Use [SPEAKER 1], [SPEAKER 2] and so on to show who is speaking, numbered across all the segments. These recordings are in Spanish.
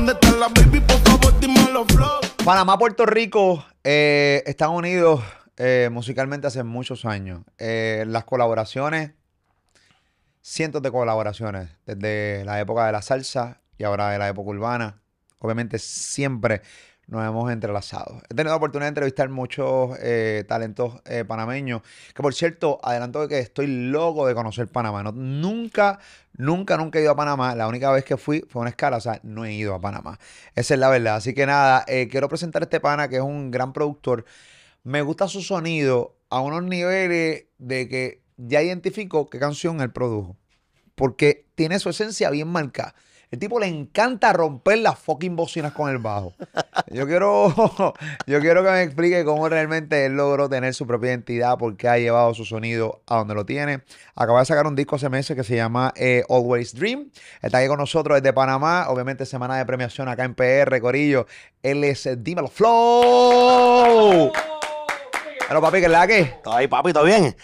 [SPEAKER 1] ¿Dónde está la baby? Por favor, dímelo, flow.
[SPEAKER 2] Panamá, Puerto Rico, eh, están unidos eh, musicalmente hace muchos años. Eh, las colaboraciones, cientos de colaboraciones, desde la época de la salsa y ahora de la época urbana. Obviamente siempre nos hemos entrelazado. He tenido la oportunidad de entrevistar muchos eh, talentos eh, panameños, que por cierto, adelanto de que estoy loco de conocer Panamá. No- nunca, nunca, nunca he ido a Panamá. La única vez que fui fue una escala, o sea, no he ido a Panamá. Esa es la verdad. Así que nada, eh, quiero presentar a este pana que es un gran productor. Me gusta su sonido a unos niveles de que ya identifico qué canción él produjo. Porque tiene su esencia bien marcada. El tipo le encanta romper las fucking bocinas con el bajo. Yo quiero, yo quiero que me explique cómo realmente él logró tener su propia identidad, por qué ha llevado su sonido a donde lo tiene. Acaba de sacar un disco hace meses que se llama eh, Always Dream. Está aquí con nosotros desde Panamá. Obviamente, semana de premiación acá en PR, Corillo. Él es eh, Dímelo Flow. Pero papi, ¿qué es la que?
[SPEAKER 3] ¿Todo ahí, papi? ¿Todo bien?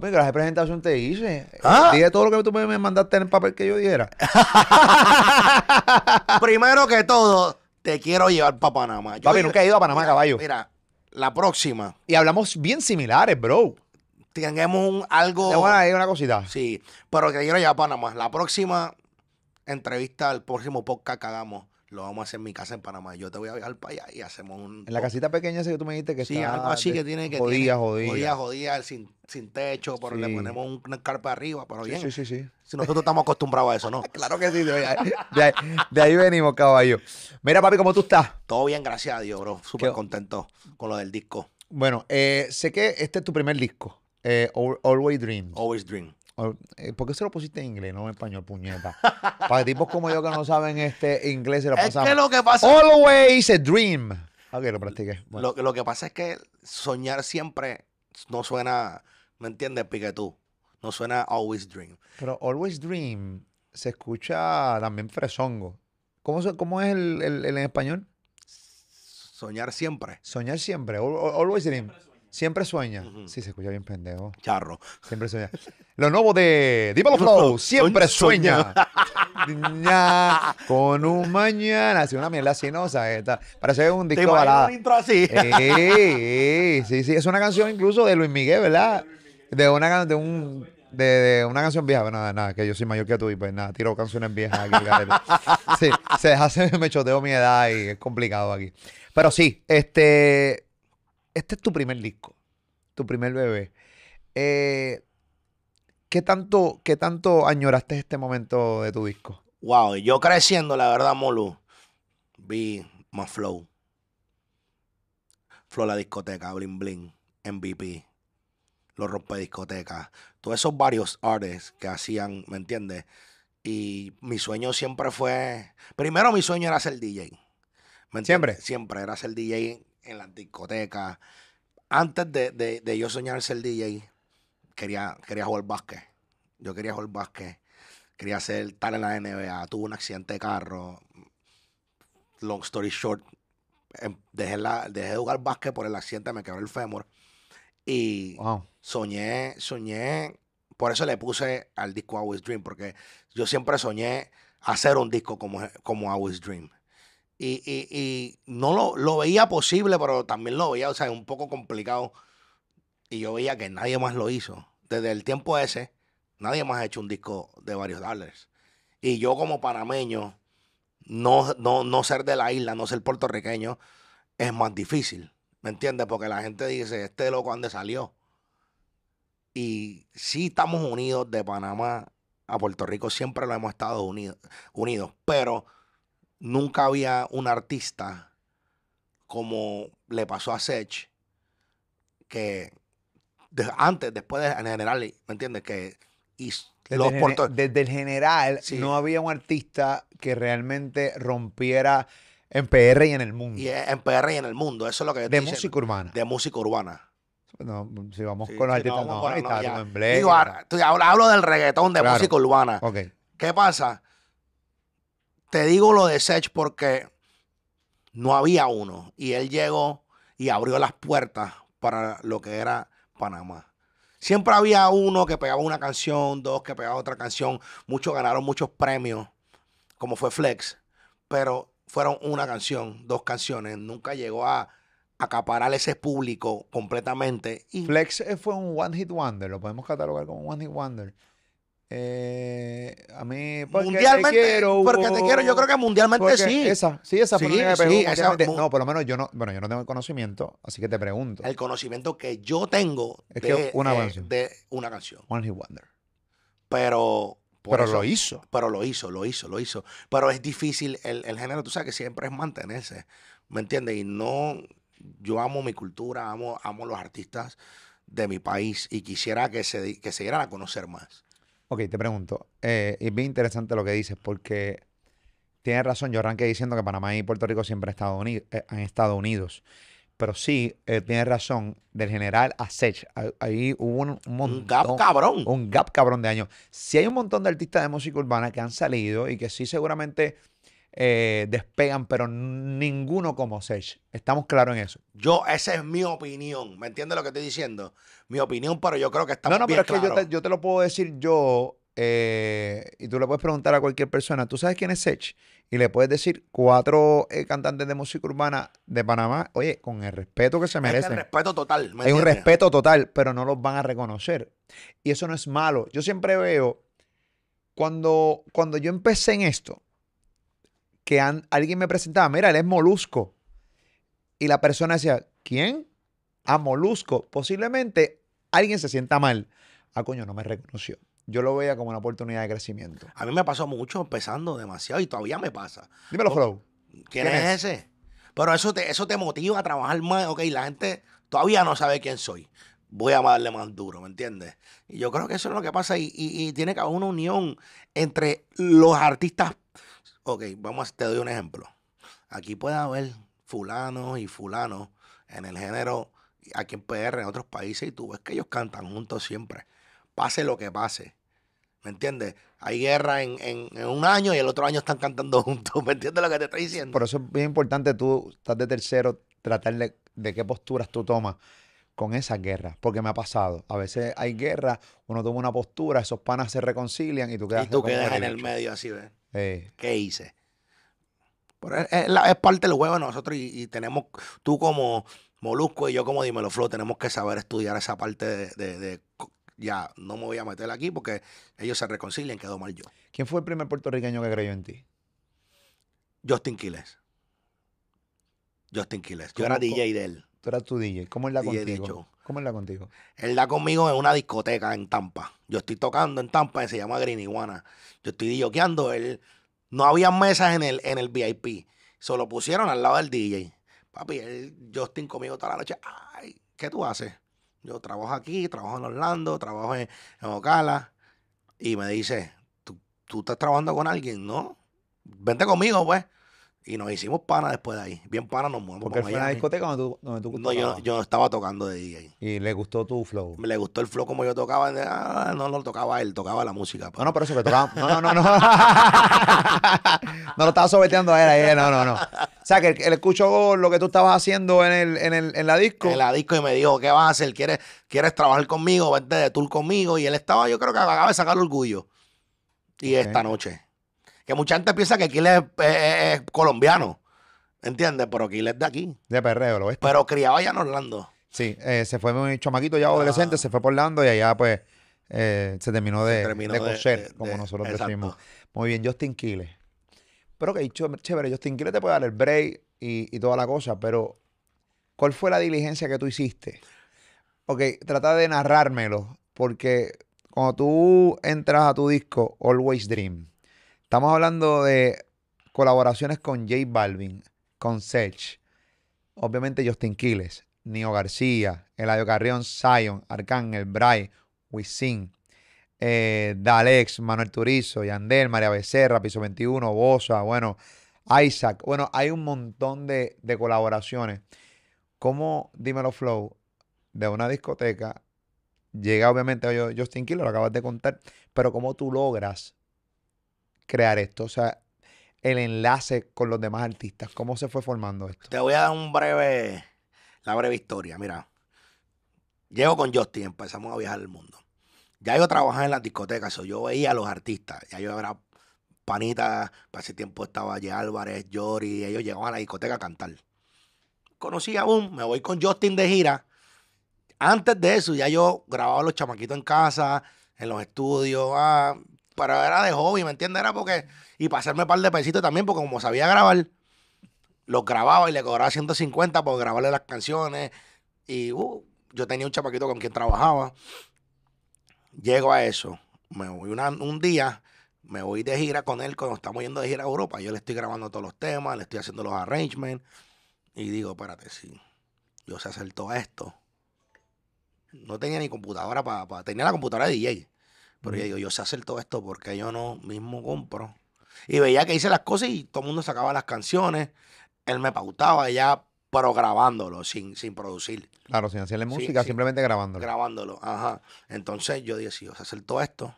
[SPEAKER 2] Papi, que la presentación te hice.
[SPEAKER 3] Ah.
[SPEAKER 2] Dije todo lo que tú me mandaste en el papel que yo diera.
[SPEAKER 3] Primero que todo, te quiero llevar para Panamá. Yo
[SPEAKER 2] Papi, nunca he ido a Panamá,
[SPEAKER 3] Mira,
[SPEAKER 2] caballo.
[SPEAKER 3] Mira, la próxima,
[SPEAKER 2] Y hablamos bien similares, bro.
[SPEAKER 3] tengamos un algo...
[SPEAKER 2] Te voy a decir una cosita.
[SPEAKER 3] Sí, pero te quiero llevar a Panamá. La próxima entrevista, el próximo podcast que hagamos, lo vamos a hacer en mi casa en Panamá. Yo te voy a viajar para allá y hacemos un...
[SPEAKER 2] En la casita pequeña esa que tú me dijiste que
[SPEAKER 3] Sí,
[SPEAKER 2] está
[SPEAKER 3] algo así que tiene que...
[SPEAKER 2] Jodida,
[SPEAKER 3] tiene-
[SPEAKER 2] jodida.
[SPEAKER 3] Jodida, jodida, sin, sin techo, pero le ponemos un- una carpa arriba, pero
[SPEAKER 2] Sí,
[SPEAKER 3] bien.
[SPEAKER 2] sí, sí, sí.
[SPEAKER 3] Si nosotros estamos acostumbrados a eso, ¿no?
[SPEAKER 2] Claro que sí. De ahí, de ahí- de ahí venimos, caballo. Mira, papi, ¿cómo tú estás?
[SPEAKER 3] Todo bien, gracias a Dios, bro. Súper contento con lo del disco.
[SPEAKER 2] Bueno, eh, sé que este es tu primer disco. eh, Al- Always Dream.
[SPEAKER 3] Always Dream.
[SPEAKER 2] Eh, ¿Por qué se lo pusiste en inglés, no en español, puñeta? Para tipos como yo que no saben este inglés, se lo
[SPEAKER 3] Es
[SPEAKER 2] pasamos.
[SPEAKER 3] que lo que pasa...
[SPEAKER 2] Always a Dream. Ok, lo practiqué. Bueno.
[SPEAKER 3] Lo, lo que pasa es que soñar siempre no suena, ¿me entiendes? Pique tú. No suena always dream.
[SPEAKER 2] Pero Always Dream se escucha también fresongo. ¿Cómo, cómo es el, el- el en español?
[SPEAKER 3] Soñar siempre.
[SPEAKER 2] Soñar siempre. al- al- Always Dream. Siempre sueña.
[SPEAKER 3] Ujú.
[SPEAKER 2] Sí, se escucha bien pendejo.
[SPEAKER 3] Charro.
[SPEAKER 2] Siempre sueña. Lo nuevo de Dímelo Flow. Siempre sueña. Ña, con un mañana. Así una mierda así, ¿no? Está- parece un
[SPEAKER 3] ¿Te
[SPEAKER 2] disco
[SPEAKER 3] imaginas
[SPEAKER 2] balada.
[SPEAKER 3] un intro así?
[SPEAKER 2] Eh, eh, sí, sí. Es una canción incluso de Luis Miguel, ¿verdad? De una, de un, de, de una canción vieja. Pero nada, nada, que yo soy mayor que tú y pues nada, tiro canciones viejas aquí. Sí, se hace, me choteo mi edad y es complicado aquí. Pero sí, este, este es tu primer disco, tu primer bebé. Eh, ¿qué, tanto, ¿Qué tanto añoraste este momento de tu disco?
[SPEAKER 3] Wow, yo creciendo, la verdad, Molu, vi más Flow. Flow la discoteca, Bling Bling, MVP, los rompe discotecas, todos esos varios artists que hacían, ¿me entiendes? Y mi sueño siempre fue, primero mi sueño era ser DJ. ¿me entiendes?
[SPEAKER 2] ¿Siempre?
[SPEAKER 3] Siempre era ser DJ en las discotecas. Antes de, de- de yo soñar ser DJ, quería, quería jugar básquet. Yo quería jugar básquet. Quería ser tal en la NBA. Tuve un accidente de carro. Long story short. em, Dejé, la, dejé de jugar básquet por el accidente. Me quebré el fémur. Y
[SPEAKER 2] Wow.
[SPEAKER 3] soñé, soñé. Por eso le puse al disco Always Dream. Porque yo siempre soñé hacer un disco como, como Always Dream. Y, y- y no lo, lo veía posible, pero también lo veía, o sea, un poco complicado. Y yo veía que nadie más lo hizo. Desde el tiempo ese, nadie más ha hecho un disco de varios dólares. Y yo como panameño, no, no, no ser de la isla, no ser puertorriqueño, es más difícil. ¿Me entiendes? Porque la gente dice, este loco, ¿dónde salió? Y sí estamos unidos de Panamá a Puerto Rico, siempre lo hemos estado unidos, unidos pero nunca había un artista como le pasó a Sech, que de- antes, después de, en general, ¿me entiendes? Que y
[SPEAKER 2] Desde,
[SPEAKER 3] los
[SPEAKER 2] el, desde el general,
[SPEAKER 3] Sí.
[SPEAKER 2] no había un artista que realmente rompiera en PR y en el mundo.
[SPEAKER 3] y en PR y en el mundo, eso es lo que yo
[SPEAKER 2] de
[SPEAKER 3] diciendo.
[SPEAKER 2] música urbana.
[SPEAKER 3] de música urbana.
[SPEAKER 2] No, si vamos
[SPEAKER 3] Sí,
[SPEAKER 2] con los artistas, no,
[SPEAKER 3] ya. Digo, ahora, hablo, del reggaetón de
[SPEAKER 2] Claro.
[SPEAKER 3] música urbana. ¿Qué pasa? Te digo lo de Sech porque no había uno. Y él llegó y abrió las puertas para lo que era Panamá. Siempre había uno que pegaba una canción, dos que pegaba otra canción. Muchos ganaron muchos premios, como fue Flex. Pero fueron una canción, dos canciones, nunca llegó a acaparar ese público completamente.
[SPEAKER 2] Flex eh, fue un One Hit Wonder, lo podemos catalogar como un One Hit Wonder. Eh, a mí, porque
[SPEAKER 3] mundialmente,
[SPEAKER 2] te quiero,
[SPEAKER 3] porque te quiero, yo creo que mundialmente sí.
[SPEAKER 2] Esa, sí, esa
[SPEAKER 3] Sí, sí,
[SPEAKER 2] No, por lo menos yo no, bueno, yo no tengo el conocimiento, así que te pregunto.
[SPEAKER 3] El conocimiento que yo tengo
[SPEAKER 2] Es
[SPEAKER 3] de,
[SPEAKER 2] que una
[SPEAKER 3] eh,
[SPEAKER 2] canción.
[SPEAKER 3] de una canción.
[SPEAKER 2] One Hit Wonder.
[SPEAKER 3] Pero. por
[SPEAKER 2] Pero
[SPEAKER 3] eso-
[SPEAKER 2] lo hizo.
[SPEAKER 3] Pero lo hizo, lo hizo, lo hizo. Pero es difícil, el, el género, tú sabes que siempre es mantenerse, ¿me entiendes? Y no, yo amo mi cultura, amo, amo los artistas de mi país y quisiera que se, que se dieran a conocer más.
[SPEAKER 2] Ok, te pregunto. eh, es bien interesante lo que dices porque tienes razón. Yo arranqué diciendo que Panamá y Puerto Rico siempre han estado, uni- eh, han estado unidos. Pero sí, eh, tienes razón. Del general a Sech, ahí- ahí hubo un, un montón.
[SPEAKER 3] Un gap cabrón.
[SPEAKER 2] un gap cabrón de años. Sí hay un montón de artistas de música urbana que han salido y que sí seguramente eh, despegan, pero ninguno como Sech. Estamos claros en eso.
[SPEAKER 3] Yo, esa es mi opinión, ¿me entiendes lo que estoy diciendo? Mi opinión, pero yo creo que está
[SPEAKER 2] No, no,
[SPEAKER 3] bien
[SPEAKER 2] pero es que yo te, yo te lo puedo decir yo eh, y tú le puedes preguntar a cualquier persona, ¿tú sabes quién es Sech? Y le puedes decir cuatro eh, cantantes de música urbana de Panamá, oye, con el respeto que se
[SPEAKER 3] Es que el
[SPEAKER 2] merecen.
[SPEAKER 3] respeto total, ¿me
[SPEAKER 2] Hay un respeto total, pero no los van a reconocer. Y eso no es malo. Yo siempre veo, cuando, cuando yo empecé en esto, que an- alguien me presentaba, mira, él es Molusco. Y la persona decía, ¿quién? A Molusco. Posiblemente alguien se sienta mal. Ah, coño, no me reconoció. Yo lo veía como una oportunidad de crecimiento.
[SPEAKER 3] A mí me pasó mucho empezando demasiado y todavía me pasa.
[SPEAKER 2] Dímelo. Flow.
[SPEAKER 3] ¿Quién,
[SPEAKER 2] ¿Quién
[SPEAKER 3] es, ese? Pero eso te, eso te motiva a trabajar más. Ok, la gente todavía no sabe quién soy. Voy a darle más duro, ¿me entiendes? Y yo creo que eso es lo que pasa y, y- y tiene que haber una unión entre los artistas. Ok, vamos, te doy un ejemplo. Aquí puede haber fulanos y fulanos en el género, aquí en PR, en otros países, y tú ves que ellos cantan juntos siempre. Pase lo que pase. ¿Me entiendes? Hay guerra en, en- en un año y el otro año están cantando juntos. ¿Me entiendes lo que te estoy diciendo?
[SPEAKER 2] Por eso es bien importante tú, estás de tercero, tratar de, de qué posturas tú tomas con esas guerras, porque me ha pasado. A veces hay guerras, uno toma una postura, esos panas se reconcilian y tú quedas
[SPEAKER 3] y tú quedas en el medio así, ¿ves?
[SPEAKER 2] Eh,
[SPEAKER 3] ¿Qué hice? Pero es, es la- es parte del juego de nosotros y, y tenemos, tú como Molusco y yo como Dímelo Flow, tenemos que saber estudiar esa parte de, de- de ya, no me voy a meter aquí porque ellos se reconcilian, quedó mal yo.
[SPEAKER 2] ¿Quién fue el primer puertorriqueño que creyó en ti?
[SPEAKER 3] Justin Quiles. Justin Quiles. Yo
[SPEAKER 2] ¿Cómo-
[SPEAKER 3] era DJ de él.
[SPEAKER 2] Tú eras tu DJ. ¿Cómo es la
[SPEAKER 3] DJ de
[SPEAKER 2] contigo?
[SPEAKER 3] show.
[SPEAKER 2] ¿Cómo es la contigo?
[SPEAKER 3] Él da conmigo en una discoteca en Tampa. Yo estoy tocando en Tampa y se llama Green Iguana. Yo estoy DJokeando. Él, no había mesas en el, en el VIP. Se lo pusieron al lado del DJ. Papi, él, Justin conmigo toda la noche. Ay, ¿qué tú haces? Yo trabajo aquí, trabajo en Orlando, trabajo en, en Ocala. Y me dice, ¿Tú, ¿tú estás trabajando con alguien? No. Vente conmigo, pues. Y nos hicimos pana después de ahí. Bien pana nos movemos
[SPEAKER 2] Porque él fue a una discoteca donde tú, donde tú
[SPEAKER 3] No, yo, yo estaba tocando de DJ.
[SPEAKER 2] Y le gustó tu flow.
[SPEAKER 3] Le gustó el flow como yo tocaba. Ah, no lo tocaba él, tocaba la música.
[SPEAKER 2] No, no, por eso que tocaba. No, no, no, no. no lo estaba sobeteando a él ahí. No, no, no. O sea, que él, él escuchó lo que tú estabas haciendo en, el, en, el, en la disco.
[SPEAKER 3] En la disco y me dijo, ¿qué vas a hacer? ¿Quieres, ¿Quieres trabajar conmigo? Vente de tour conmigo. Y él estaba, yo creo que acaba de sacar orgullo. Y esta noche. Que mucha gente piensa que Kiles es, es- es colombiano. ¿Entiendes? Pero Kiles es de aquí.
[SPEAKER 2] De perreo, ¿lo ves?
[SPEAKER 3] Pero criado allá en Orlando.
[SPEAKER 2] Sí, eh, se fue muy chamaquito ya adolescente,
[SPEAKER 3] Ah.
[SPEAKER 2] se fue por Orlando y allá pues eh, se terminó de,
[SPEAKER 3] terminó
[SPEAKER 2] de
[SPEAKER 3] de-
[SPEAKER 2] coser,
[SPEAKER 3] de-
[SPEAKER 2] como nosotros
[SPEAKER 3] exacto.
[SPEAKER 2] decimos. Muy bien, Justin Quiles. Pero que chévere, Justin Quiles te puede dar el break y, y toda la cosa, pero ¿cuál fue la diligencia que tú hiciste? Ok, trata de narrármelo, porque cuando tú entras a tu disco Always Dream, estamos hablando de colaboraciones con J Balvin, con Sech, obviamente Justin Quiles, Nio García, Eladio Carrión, Zion, Arcángel, Bray, Wisin, eh, Dalex, Manuel Turizo, Yandel, María Becerra, Piso 21, Bosa, bueno, Isaac. Bueno, hay un montón de, colaboraciones. ¿Cómo, dímelo, Flow, de una discoteca, llega obviamente a Justin Quiles, lo acabas de contar, pero cómo tú logras crear esto? O sea, el enlace con los demás artistas, ¿cómo se fue formando esto?
[SPEAKER 3] Te voy a dar un breve, la breve historia. Mira, llego con Justin, empezamos a viajar el mundo. Ya yo trabajaba en las discotecas, so yo veía a los artistas, ya yo era panitas, para ese tiempo estaba J. Álvarez, Jory, ellos llegaban a la discoteca a cantar. Conocí a Boom, me voy con Justin de gira. Antes de eso, ya yo grababa los chamaquitos en casa, en los estudios, ah, pero era de hobby, ¿me entiendes? Era porque, y para hacerme un par de pesitos también, porque como sabía grabar, los grababa y le cobraba 150 por grabarle las canciones. Y uh, yo tenía un chamaquito con quien trabajaba. Llego a eso. Me voy un día, me voy de gira con él cuando estamos yendo de gira a Europa. Yo le estoy grabando todos los temas, le estoy haciendo los arrangements. Y digo, espérate, si yo sé hacer todo esto. No tenía ni computadora para... tenía la computadora de DJ. Pero yo digo, yo sé hacer todo esto porque yo no mismo compro. Y veía que hice las cosas y todo el mundo sacaba las canciones. Él me pautaba ya, pero grabándolo, sin, sin producir.
[SPEAKER 2] Claro, sin hacerle música,
[SPEAKER 3] sí.
[SPEAKER 2] simplemente grabándolo.
[SPEAKER 3] Grabándolo, ajá. Entonces yo dije, si yo sé hacer todo esto,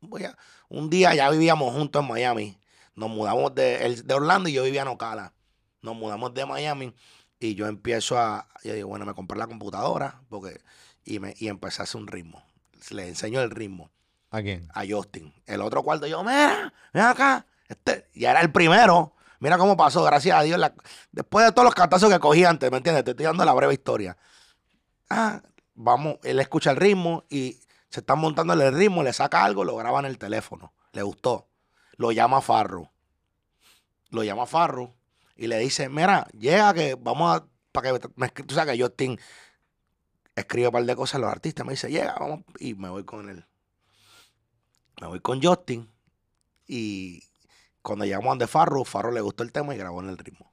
[SPEAKER 3] voy a... Un día ya vivíamos juntos en Miami. Nos mudamos de, él de Orlando y yo vivía en Ocala. Nos mudamos de Miami y yo empiezo a... Yo digo, bueno, me compré la computadora porque y, me, y empecé a hacer un ritmo. Le enseño el ritmo
[SPEAKER 2] ¿A quién?
[SPEAKER 3] a Justin. El otro cuarto, yo, mira, ven acá. Este, y era el primero. Mira cómo pasó, gracias a Dios. después de todos los cantazos que cogí antes, ¿me entiendes? Te estoy dando la breve historia. Ah, vamos, él escucha el ritmo y se está montando el ritmo, le saca algo, lo graba en el teléfono. Le gustó. Lo llama a Farru. Lo llama a Farru y le dice, mira, llega que vamos a... Para que me tú sabes que Justin escribe un par de cosas a los artistas. Me dice, llega, vamos. Y me voy con él. Me voy con Justin y cuando llegamos a de Farro, Farro le gustó el tema y grabó en el ritmo.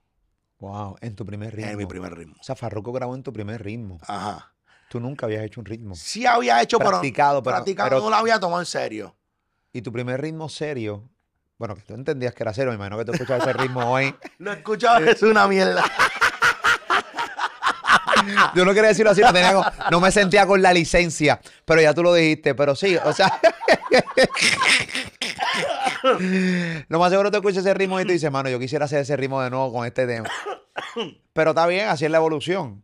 [SPEAKER 2] Wow, en tu primer ritmo.
[SPEAKER 3] En mi primer ritmo.
[SPEAKER 2] O sea, Farruko grabó en tu primer ritmo.
[SPEAKER 3] Ajá.
[SPEAKER 2] Tú nunca habías hecho un ritmo.
[SPEAKER 3] Sí había hecho,
[SPEAKER 2] Practicado, pero-
[SPEAKER 3] practicado,
[SPEAKER 2] pero-
[SPEAKER 3] no lo había tomado en serio.
[SPEAKER 2] Y tu primer ritmo serio, bueno, que tú entendías que era serio, me imagino que tú escuchabas ese ritmo hoy.
[SPEAKER 3] Lo escuchaba, es una mierda.
[SPEAKER 2] Yo no quería decirlo así, no, tenía co- no me sentía con la licencia, pero ya tú lo dijiste, pero sí, o sea. lo más seguro te escuchas ese ritmo y te dices, mano, yo quisiera hacer ese ritmo de nuevo con este tema. Pero está bien, así es la evolución.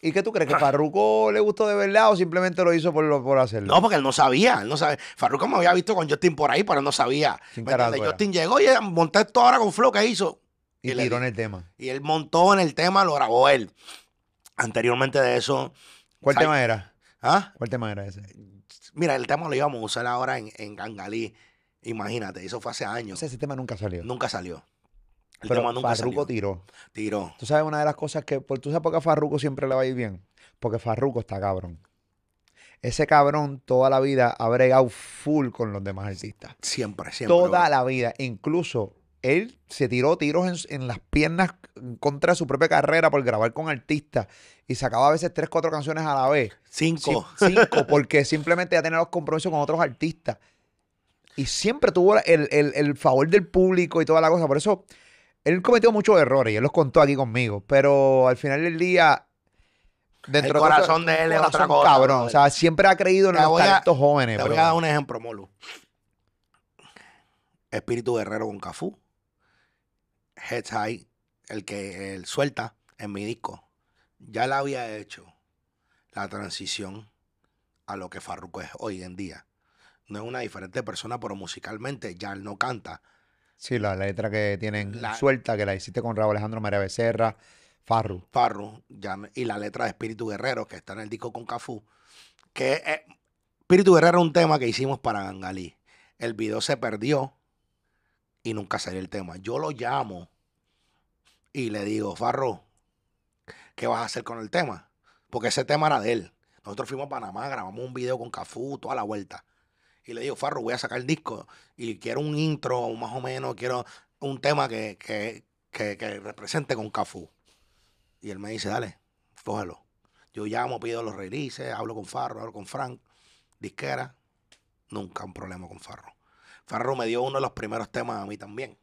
[SPEAKER 2] ¿Y qué tú crees? ¿Que Farruko le gustó de verdad o simplemente lo hizo por, lo- por hacerlo?
[SPEAKER 3] No, porque él no sabía, él no sabía. Farruko me había visto con Justin por ahí, pero él no sabía. Justin llegó y monté esto ahora con Flow que hizo.
[SPEAKER 2] y tiró en el tema.
[SPEAKER 3] Y él montó en el tema, lo grabó él. Anteriormente de eso.
[SPEAKER 2] ¿Cuál
[SPEAKER 3] ¿sabes?
[SPEAKER 2] tema era?
[SPEAKER 3] ¿Ah?
[SPEAKER 2] ¿Cuál tema era ese?
[SPEAKER 3] Mira, el tema lo íbamos a usar ahora en, en Gangalí. Imagínate, eso fue hace años.
[SPEAKER 2] ese tema nunca salió.
[SPEAKER 3] Nunca salió. El
[SPEAKER 2] pero
[SPEAKER 3] tema nunca
[SPEAKER 2] Farruko
[SPEAKER 3] salió.
[SPEAKER 2] tiró.
[SPEAKER 3] Tiró.
[SPEAKER 2] Tú sabes una de las cosas que, por, ¿tú sabes por qué a Farruko siempre le va a ir bien? Porque Farruko está cabrón. Ese cabrón toda la vida ha bregado full con los demás artistas.
[SPEAKER 3] Siempre, siempre.
[SPEAKER 2] Toda
[SPEAKER 3] bro.
[SPEAKER 2] la vida. Incluso él se tiró tiros en, en las piernas contra su propia carrera por grabar con artistas y sacaba a veces tres, cuatro canciones a la vez.
[SPEAKER 3] Cinco.
[SPEAKER 2] Cinco, porque simplemente ya tenía los compromisos con otros artistas. Y siempre tuvo el, el- el favor del público y toda la cosa. Por eso, él cometió muchos errores y él los contó aquí conmigo. Pero al final del día, dentro
[SPEAKER 3] El corazón de él es otra cosa,
[SPEAKER 2] Cabrón. O sea, siempre ha creído en
[SPEAKER 3] Te
[SPEAKER 2] los
[SPEAKER 3] a-
[SPEAKER 2] talentos jóvenes.
[SPEAKER 3] Te voy a dar un ejemplo, Molu. Espíritu Guerrero con Cafú. Heads High, el que él suelta en mi disco. Ya la había hecho la transición a lo que Farruko es hoy en día. No es una diferente persona, pero musicalmente ya él no canta.
[SPEAKER 2] Sí, la letra que tienen
[SPEAKER 3] La-
[SPEAKER 2] suelta, que la hiciste con Raúl Alejandro María Becerra, Farru.
[SPEAKER 3] Farru, ya, y la letra de Espíritu Guerrero, que está en el disco con Cafú, que eh, Espíritu Guerrero es un tema que hicimos para Gangalí. El video se perdió y nunca salió el tema. Yo lo llamo y le digo, Farro, ¿qué vas a hacer con el tema? Porque ese tema era de él. Nosotros fuimos a Panamá, grabamos un video con Cafú, toda la vuelta. Y le digo, Farro, voy a sacar el disco y quiero un intro, más o menos, quiero un tema que, que, que, que represente con Cafú. Y él me dice, dale, cógelo. Yo llamo, pido los releases, hablo con Farro, hablo con Frank, disquera. Nunca un problema con Farro. Farro me dio uno de los primeros temas a mí también,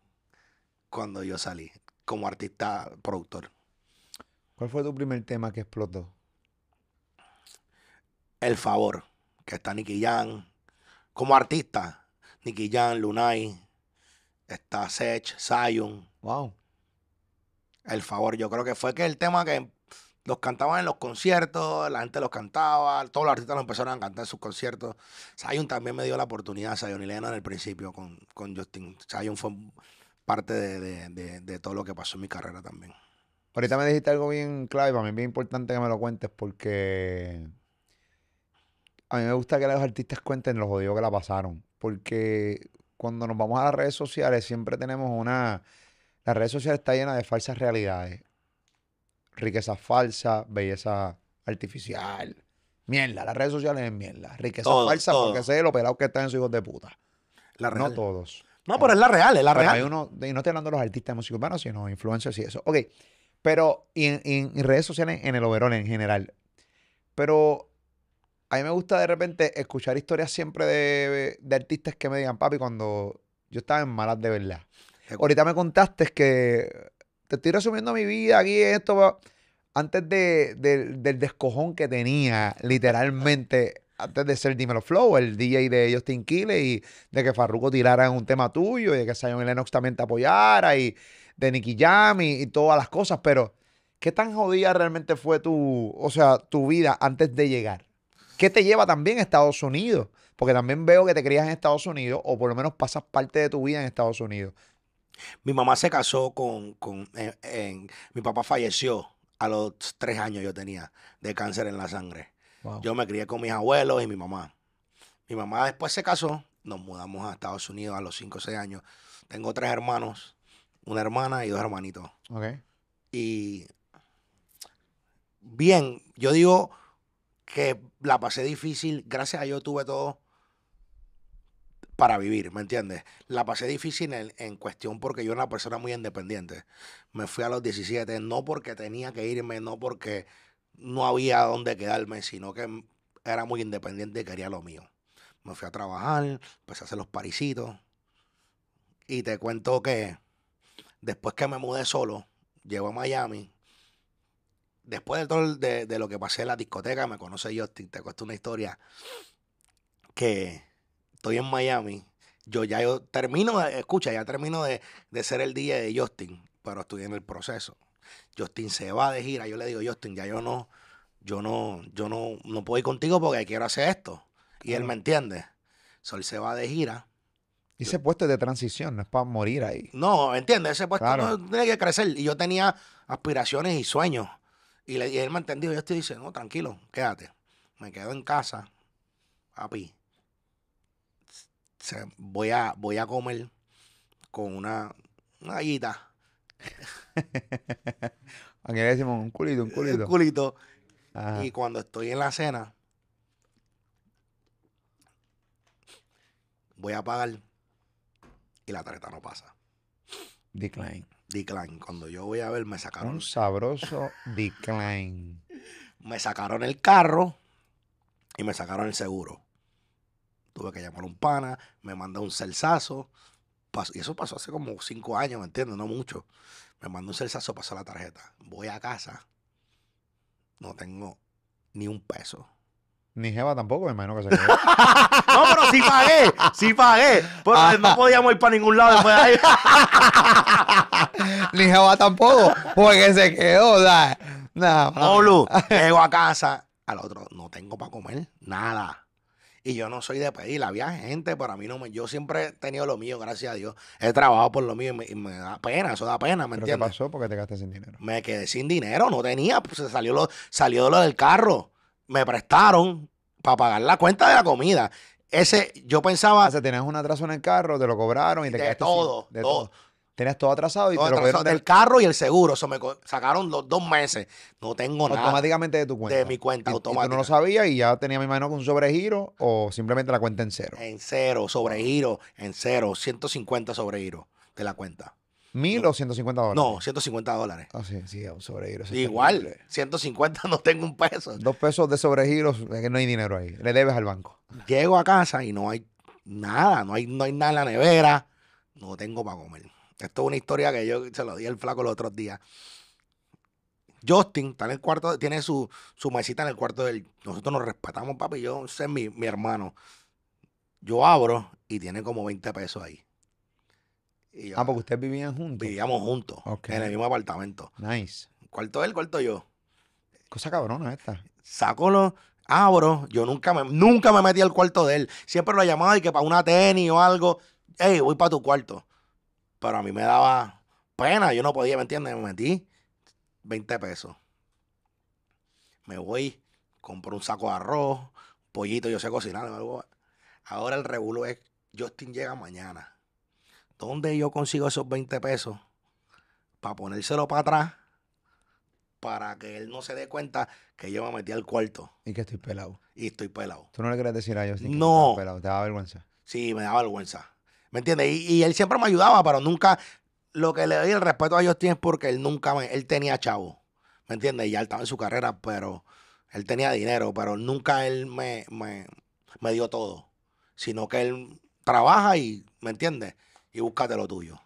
[SPEAKER 3] cuando yo salí, como artista productor.
[SPEAKER 2] ¿Cuál fue tu primer tema que explotó?
[SPEAKER 3] El Favor, que está Nicky Jam. Como artista, Nicky Jam, Lunay, está Sech, Zion.
[SPEAKER 2] Wow.
[SPEAKER 3] El Favor, yo creo que fue que el tema que Los cantaban en los conciertos, la gente los cantaba, todos los artistas los empezaron a cantar en sus conciertos. Zion también me dio la oportunidad, Zion y Lennon al principio con, con Justin. Zion fue parte de, de- de- todo lo que pasó en mi carrera también.
[SPEAKER 2] Ahorita me dijiste algo bien clave, para mí es bien importante que me lo cuentes porque a mí me gusta que los artistas cuenten lo jodido que la pasaron. Porque cuando nos vamos a las redes sociales siempre tenemos una... Las redes sociales está llena de falsas realidades. Riqueza falsa, belleza artificial. Mierda, las redes sociales es mierda. Riqueza
[SPEAKER 3] Todo,
[SPEAKER 2] falsa
[SPEAKER 3] todo.
[SPEAKER 2] porque sé lo pelados que están esos hijos de puta.
[SPEAKER 3] La real.
[SPEAKER 2] No todos.
[SPEAKER 3] No, pero es la real, es la
[SPEAKER 2] Pero
[SPEAKER 3] real.
[SPEAKER 2] hay uno, y no estoy hablando de los artistas de música urbana, sino influencers y eso. Ok, pero y en, y en- en redes sociales en el overall en general. Pero a mí me gusta de repente escuchar historias siempre de, de artistas que me digan, papi, cuando yo estaba en malas de verdad. Ahorita me contaste que te estoy resumiendo mi vida aquí, esto, va- antes de, del- descojón que tenía, literalmente, antes de ser Dímelo Flow, el DJ de Justin Quiles y de que Farruko tirara en un tema tuyo y de que y Lennox también te apoyara y de Nicky Jam y, y todas las cosas, pero ¿qué tan jodida realmente fue tu, o sea, tu vida antes de llegar? ¿Qué te lleva también a Estados Unidos? Porque también veo que te crías en Estados Unidos o por lo menos pasas parte de tu vida en Estados Unidos.
[SPEAKER 3] Mi mamá se casó con, con en- en- mi papá falleció a los tres años yo tenía de cáncer en la sangre.
[SPEAKER 2] Wow.
[SPEAKER 3] Yo me crié con mis abuelos y mi mamá. Mi mamá después se casó, nos mudamos a Estados Unidos a los 5 o 6 años. Tengo tres hermanos, una hermana y dos hermanitos.
[SPEAKER 2] Ok.
[SPEAKER 3] Y bien, yo digo que la pasé difícil, gracias a Dios tuve todo para vivir, ¿me entiendes? La pasé difícil en, en cuestión porque yo era una persona muy independiente. Me fui a los 17, no porque tenía que irme, no porque no había dónde quedarme, sino que era muy independiente y quería lo mío. Me fui a trabajar, empecé a hacer los parisitos. Y te cuento que después que me mudé solo, llego a Miami. Después de todo de, de lo que pasé en la discoteca, me conoce Justin, te cuento una historia que estoy en Miami. Yo ya yo termino, escucha, ya termino de, de ser el DJ de Justin, pero estoy en el proceso. Justin se va de gira, yo le digo, Justin, ya yo no, yo no, yo no, no puedo ir contigo porque quiero hacer esto. Y él me entiende. So, él se va de gira.
[SPEAKER 2] Y ese puesto es de transición, no es para morir ahí.
[SPEAKER 3] No, ¿entiendes? Ese puesto
[SPEAKER 2] Claro.
[SPEAKER 3] no tiene que crecer. Y yo tenía aspiraciones y sueños. Y, le, y él me entendió. Yo estoy diciendo, no, tranquilo, quédate. Me quedo en casa, papi. Voy, a, voy a comer con una, una gallita,
[SPEAKER 2] Aquí le decimos un culito, un
[SPEAKER 3] un
[SPEAKER 2] culito.
[SPEAKER 3] culito.
[SPEAKER 2] Ajá.
[SPEAKER 3] Y cuando estoy en la cena, voy a pagar y la tarjeta no pasa.
[SPEAKER 2] Decline.
[SPEAKER 3] Decline. Cuando yo voy a ver, me sacaron
[SPEAKER 2] Un sabroso decline.
[SPEAKER 3] me sacaron el carro y me sacaron el seguro. Tuve que llamar a un pana, me mandó un celsazo. Y eso pasó hace como cinco años, ¿me entiendes? No mucho. Me mandó un celsazo, pasó la tarjeta. Voy a casa. No tengo ni un peso.
[SPEAKER 2] Ni Jeva tampoco, me imagino que se quedó.
[SPEAKER 3] No, pero sí pagué, sí pagué. Pero no podíamos ir para ningún lado después de ahí.
[SPEAKER 2] Ni Jeva tampoco, porque se quedó. da. Nah,
[SPEAKER 3] No, Lu, llego a casa, al otro, no tengo para comer, nada. Y yo no soy de pedir, había gente, pero a mí no me. Yo siempre he tenido lo mío, gracias a Dios. He trabajado por lo mío y me, y me da pena, eso da pena, ¿me
[SPEAKER 2] ¿Pero qué
[SPEAKER 3] entiendes?
[SPEAKER 2] pasó? Porque te gasté sin dinero.
[SPEAKER 3] Me quedé sin dinero, no tenía, pues se salió lo, salió lo del carro. Me prestaron para pagar la cuenta de la comida. Ese, yo pensaba,
[SPEAKER 2] O sea, tenías un atraso en el carro, te lo cobraron y te
[SPEAKER 3] De
[SPEAKER 2] quedaste sin-
[SPEAKER 3] todo,
[SPEAKER 2] de
[SPEAKER 3] todo.
[SPEAKER 2] Tenías todo atrasado y
[SPEAKER 3] todo
[SPEAKER 2] te lo
[SPEAKER 3] atrasado
[SPEAKER 2] cogieron
[SPEAKER 3] del carro y el seguro, eso me co- sacaron los dos meses. No tengo nada.
[SPEAKER 2] automáticamente de tu cuenta.
[SPEAKER 3] De mi cuenta,
[SPEAKER 2] Y- tú no lo sabías y ya tenía, me imagino, que un sobregiro o simplemente la cuenta en cero.
[SPEAKER 3] En cero, sobregiro, en cero, 150 sobregiro de la cuenta.
[SPEAKER 2] ¿Mil o 150 dólares?
[SPEAKER 3] No, 150 dólares.
[SPEAKER 2] Ah, sí, sí, un sobregiro. eso
[SPEAKER 3] Igual,
[SPEAKER 2] terrible.
[SPEAKER 3] 150 no tengo un peso.
[SPEAKER 2] Dos pesos de sobregiro, es que no hay dinero ahí. Le debes al banco.
[SPEAKER 3] Llego a casa y no hay nada, no hay, no hay nada en la nevera, no tengo para comer. Esto es una historia que yo se lo di al flaco los otros días. Justin está en el cuarto, tiene su, su mesita en el cuarto del. Nosotros nos respetamos, papi. Yo, es mi, mi hermano. Yo abro y tiene como 20 pesos ahí. Y yo,
[SPEAKER 2] Ah, porque ustedes vivían juntos.
[SPEAKER 3] vivíamos juntos
[SPEAKER 2] Ok.
[SPEAKER 3] en el mismo apartamento.
[SPEAKER 2] Nice.
[SPEAKER 3] Cuarto él, cuarto yo.
[SPEAKER 2] Cosa cabrona esta.
[SPEAKER 3] Saco los, abro, yo nunca me, nunca me metí al cuarto de él. Siempre lo llamaba y que para una tenis o algo, hey, voy para tu cuarto. Pero a mí me daba pena, yo no podía, ¿me entiendes? Me metí 20 pesos. Me voy, compro un saco de arroz, pollito, yo sé cocinar. algo. Ahora el revuelo es, Justin llega mañana. ¿Dónde yo consigo esos 20 pesos? Para ponérselo para atrás, para que él no se dé cuenta que yo me metí al cuarto
[SPEAKER 2] Y que estoy pelado.
[SPEAKER 3] y estoy pelado.
[SPEAKER 2] ¿Tú no le quieres decir a ellos?
[SPEAKER 3] No.
[SPEAKER 2] pelado? Te da vergüenza.
[SPEAKER 3] Sí, me da vergüenza. ¿Me entiendes? Y, y él siempre me ayudaba, pero nunca. Lo que le doy el respeto a Justin es porque él nunca me. Él tenía chavo. ¿Me entiendes? Y ya él estaba en su carrera, pero. Él tenía dinero, pero nunca él me, me, me dio todo. Sino que él trabaja y. ¿Me entiendes? Y búscate lo tuyo.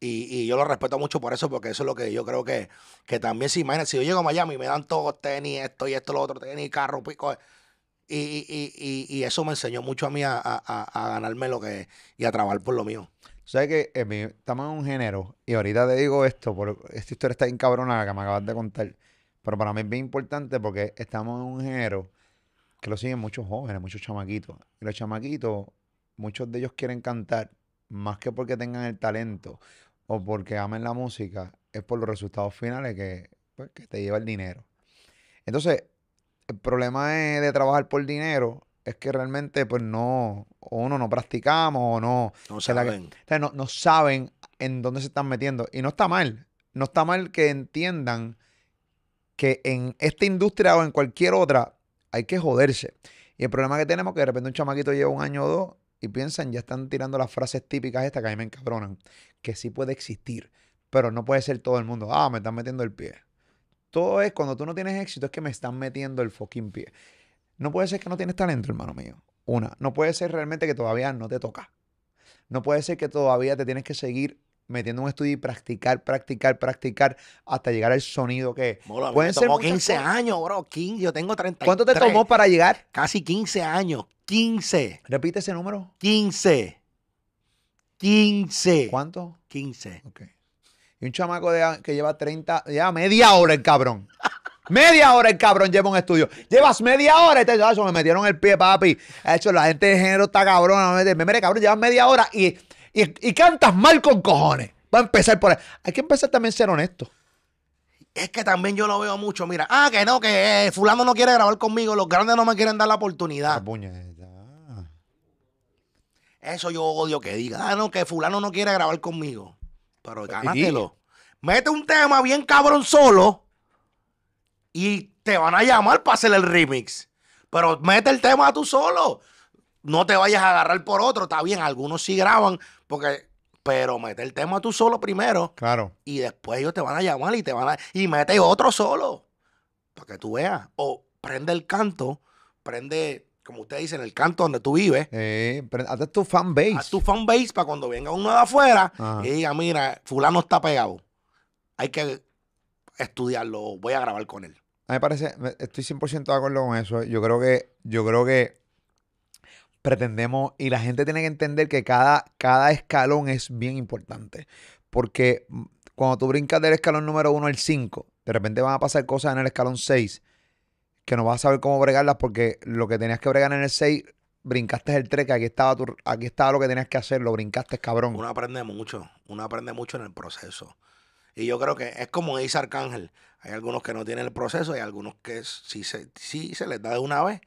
[SPEAKER 3] Y, y yo lo respeto mucho por eso, porque eso es lo que yo creo que, que también, si imagínate, si yo llego a Miami y me dan todos tenis, esto y esto, lo otro, tenis, carro, pico. Y, y, y, y- eso me enseñó mucho a mí a, a- a- ganarme lo que y a trabajar por lo mío.
[SPEAKER 2] Sabes que eh, mi- estamos en un género, y ahorita te digo esto, por, esta historia está bien cabrona la que me acabas de contar, pero para mí es bien importante porque estamos en un género que lo siguen muchos jóvenes, muchos chamaquitos. Y los chamaquitos, muchos de ellos quieren cantar, más que porque tengan el talento o porque amen la música, es por los resultados finales que, pues, que te lleva el dinero. Entonces, el problema de, de trabajar por dinero es que realmente, pues no, o uno no practicamos o no,
[SPEAKER 3] No
[SPEAKER 2] la que-
[SPEAKER 3] saben.
[SPEAKER 2] o sea, no, no saben en dónde se están metiendo. Y no está mal. No está mal que entiendan que en esta industria o en cualquier otra hay que joderse. Y el problema que tenemos es que de repente un chamaquito lleva un año o dos y piensan, ya están tirando las frases típicas estas que a mí me encabronan, que sí puede existir, pero no puede ser todo el mundo. Ah, me están metiendo el pie. Todo es cuando tú no tienes éxito, es que me están metiendo el fucking pie. No puede ser que no tienes talento, hermano mío. Una, no puede ser realmente que todavía no te toca. No puede ser que todavía te tienes que seguir metiendo en un estudio y practicar, practicar, practicar hasta llegar al sonido que
[SPEAKER 3] mí
[SPEAKER 2] Pueden
[SPEAKER 3] me
[SPEAKER 2] ser
[SPEAKER 3] tomó
[SPEAKER 2] muchas
[SPEAKER 3] 15
[SPEAKER 2] cosas.
[SPEAKER 3] años, bro. 15, yo tengo 30.
[SPEAKER 2] ¿Cuánto te tomó para llegar?
[SPEAKER 3] Casi 15 años. 15.
[SPEAKER 2] Repite ese número.
[SPEAKER 3] 15. 15.
[SPEAKER 2] ¿Cuánto?
[SPEAKER 3] 15.
[SPEAKER 2] Ok. Y un chamaco de, que lleva 30, lleva media hora el cabrón. Media hora el cabrón lleva un estudio. Llevas media hora y te eso me metieron el pie, papi. Ha hecho la gente de género está cabrón. Me mire, cabrón, llevas media hora y, y, y cantas mal con cojones. Va a empezar por ahí. Hay que empezar también a ser honesto.
[SPEAKER 3] Es que también yo lo veo mucho. Mira, ah, que no, que eh, Fulano no quiere grabar conmigo. Los grandes no me quieren dar la oportunidad.
[SPEAKER 2] puñeta.
[SPEAKER 3] Eso yo odio que diga. Ah, no, que Fulano no quiere grabar conmigo. Pero gánatelo. Mete un tema bien cabrón solo y te van a llamar para hacer el remix. Pero mete el tema tú solo. No te vayas a agarrar por otro. Está bien, algunos sí graban, porque. Pero mete el tema tú solo primero
[SPEAKER 2] Claro.
[SPEAKER 3] y después ellos te van a llamar y te van a. Y mete otro solo. Para que tú veas. O prende el canto, prende, como usted dice, en el canto donde tú vives.
[SPEAKER 2] Eh, pero hazte tu fan base.
[SPEAKER 3] Haz tu fan base para cuando venga uno de afuera
[SPEAKER 2] Ajá.
[SPEAKER 3] y diga, mira, fulano está pegado. Hay que estudiarlo, voy a grabar con él.
[SPEAKER 2] A mí me parece, estoy 100% de acuerdo con eso. Yo creo que, yo creo que pretendemos, y la gente tiene que entender que cada, cada escalón es bien importante. Porque cuando tú brincas del escalón número 1 al 5, de repente van a pasar cosas en el escalón 6 que no vas a saber cómo bregarlas porque lo que tenías que bregar en el 6, brincaste el 3, que aquí estaba, tu, aquí estaba lo que tenías que hacer, lo brincaste, cabrón.
[SPEAKER 3] Uno aprende mucho, uno aprende mucho en el proceso. Y yo creo que es como dice Arcángel. Hay algunos que no tienen el proceso, hay algunos que sí se, sí se les da de una vez.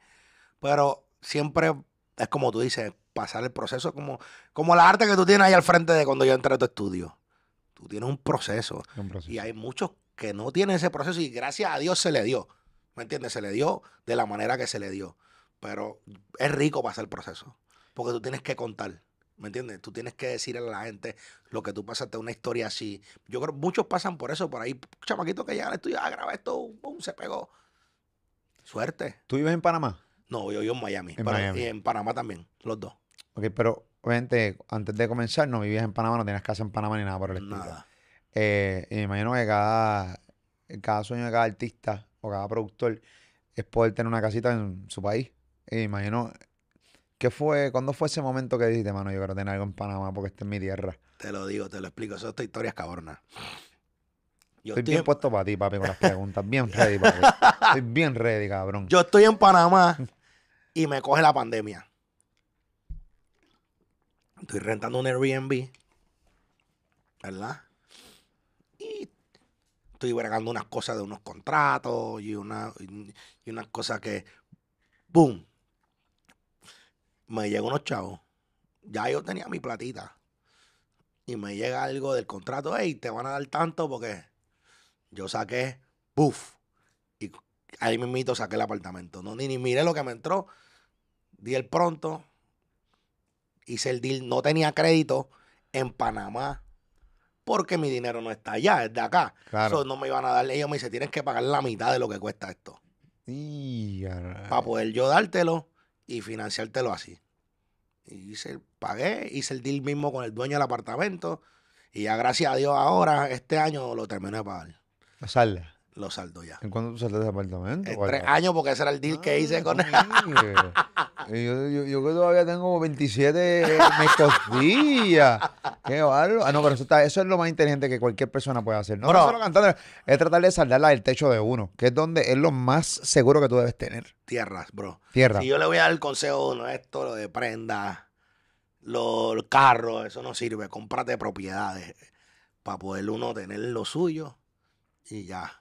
[SPEAKER 3] Pero siempre es como tú dices, pasar el proceso como, como la arte que tú tienes ahí al frente de cuando yo entré a tu estudio. Tú tienes un proceso.
[SPEAKER 2] Un proceso.
[SPEAKER 3] Y hay muchos que no tienen ese proceso y gracias a Dios se le dio. ¿Me entiendes? Se le dio de la manera que se le dio. Pero es rico pasar el proceso. Porque tú tienes que contar. ¿Me entiendes? Tú tienes que decirle a la gente lo que tú pasaste, una historia así. Yo creo que muchos pasan por eso, por ahí. Chamaquitos que llegan al estudio, ah, graba esto, pum, se pegó. Suerte.
[SPEAKER 2] ¿Tú vives en Panamá?
[SPEAKER 3] No, yo vivo en Miami.
[SPEAKER 2] En Miami.
[SPEAKER 3] Y en Panamá también, los dos.
[SPEAKER 2] Ok, pero obviamente antes de comenzar no vivías en Panamá, no tenías casa en Panamá ni nada por el estilo.
[SPEAKER 3] Nada.
[SPEAKER 2] Eh, y me imagino que cada, cada sueño de cada artista o cada productor es poder tener una casita en su país. Me imagino, ¿qué fue, cuándo fue ese momento que dijiste, mano, yo quiero tener algo en Panamá porque esta es mi tierra?
[SPEAKER 3] Te lo digo, te lo explico. Eso esta historia es cabrona. Yo
[SPEAKER 2] Estoy
[SPEAKER 3] estoy,
[SPEAKER 2] bien
[SPEAKER 3] en,
[SPEAKER 2] puesto para ti, papi, con las preguntas. Bien ready, papi. Estoy bien ready, cabrón.
[SPEAKER 3] yo estoy en Panamá y me coge la pandemia. Estoy rentando un Airbnb, ¿verdad? Y estoy bregando unas cosas de unos contratos y, una, y, unas cosas que, ¡boom! Me llegan unos chavos. Ya yo tenía mi platita. Y me llega algo del contrato. Hey, te van a dar tanto porque yo saqué, ¡buf! Y ahí mismito saqué el apartamento. No, ni, ni miré lo que me entró. Di el pronto. Hice el deal. No tenía crédito en Panamá. Porque mi dinero no está allá, es de acá.
[SPEAKER 2] Claro.
[SPEAKER 3] So, no me iban a dar. Ellos me dicen, tienes que pagar la mitad de lo que cuesta esto.
[SPEAKER 2] A-
[SPEAKER 3] Para poder yo dártelo y financiártelo así. Y hice, el- pagué, hice el deal mismo con el dueño del apartamento. Y ya gracias a Dios ahora, este año lo terminé de pagar.
[SPEAKER 2] Sale.
[SPEAKER 3] Lo saldo ya.
[SPEAKER 2] ¿En cuándo tú saliste de ese apartamento?
[SPEAKER 3] En
[SPEAKER 2] guarda?
[SPEAKER 3] tres años porque ese era el deal que hice con él.
[SPEAKER 2] Ah, oye. Y yo, yo, yo que todavía tengo 27 me costillas. Qué bárbaro. Ah, no, pero eso, está- eso es lo más inteligente que cualquier persona puede hacer. No,
[SPEAKER 3] Bro.
[SPEAKER 2] no solo cantando, es tratar de saldarla del techo de uno, que es donde es lo más seguro que tú debes tener.
[SPEAKER 3] Tierras, bro.
[SPEAKER 2] Tierra.
[SPEAKER 3] Si yo le voy a dar el consejo a uno, esto, lo de prenda, lo- el carro, eso no sirve. Cómprate propiedades para poder uno tener lo suyo y ya.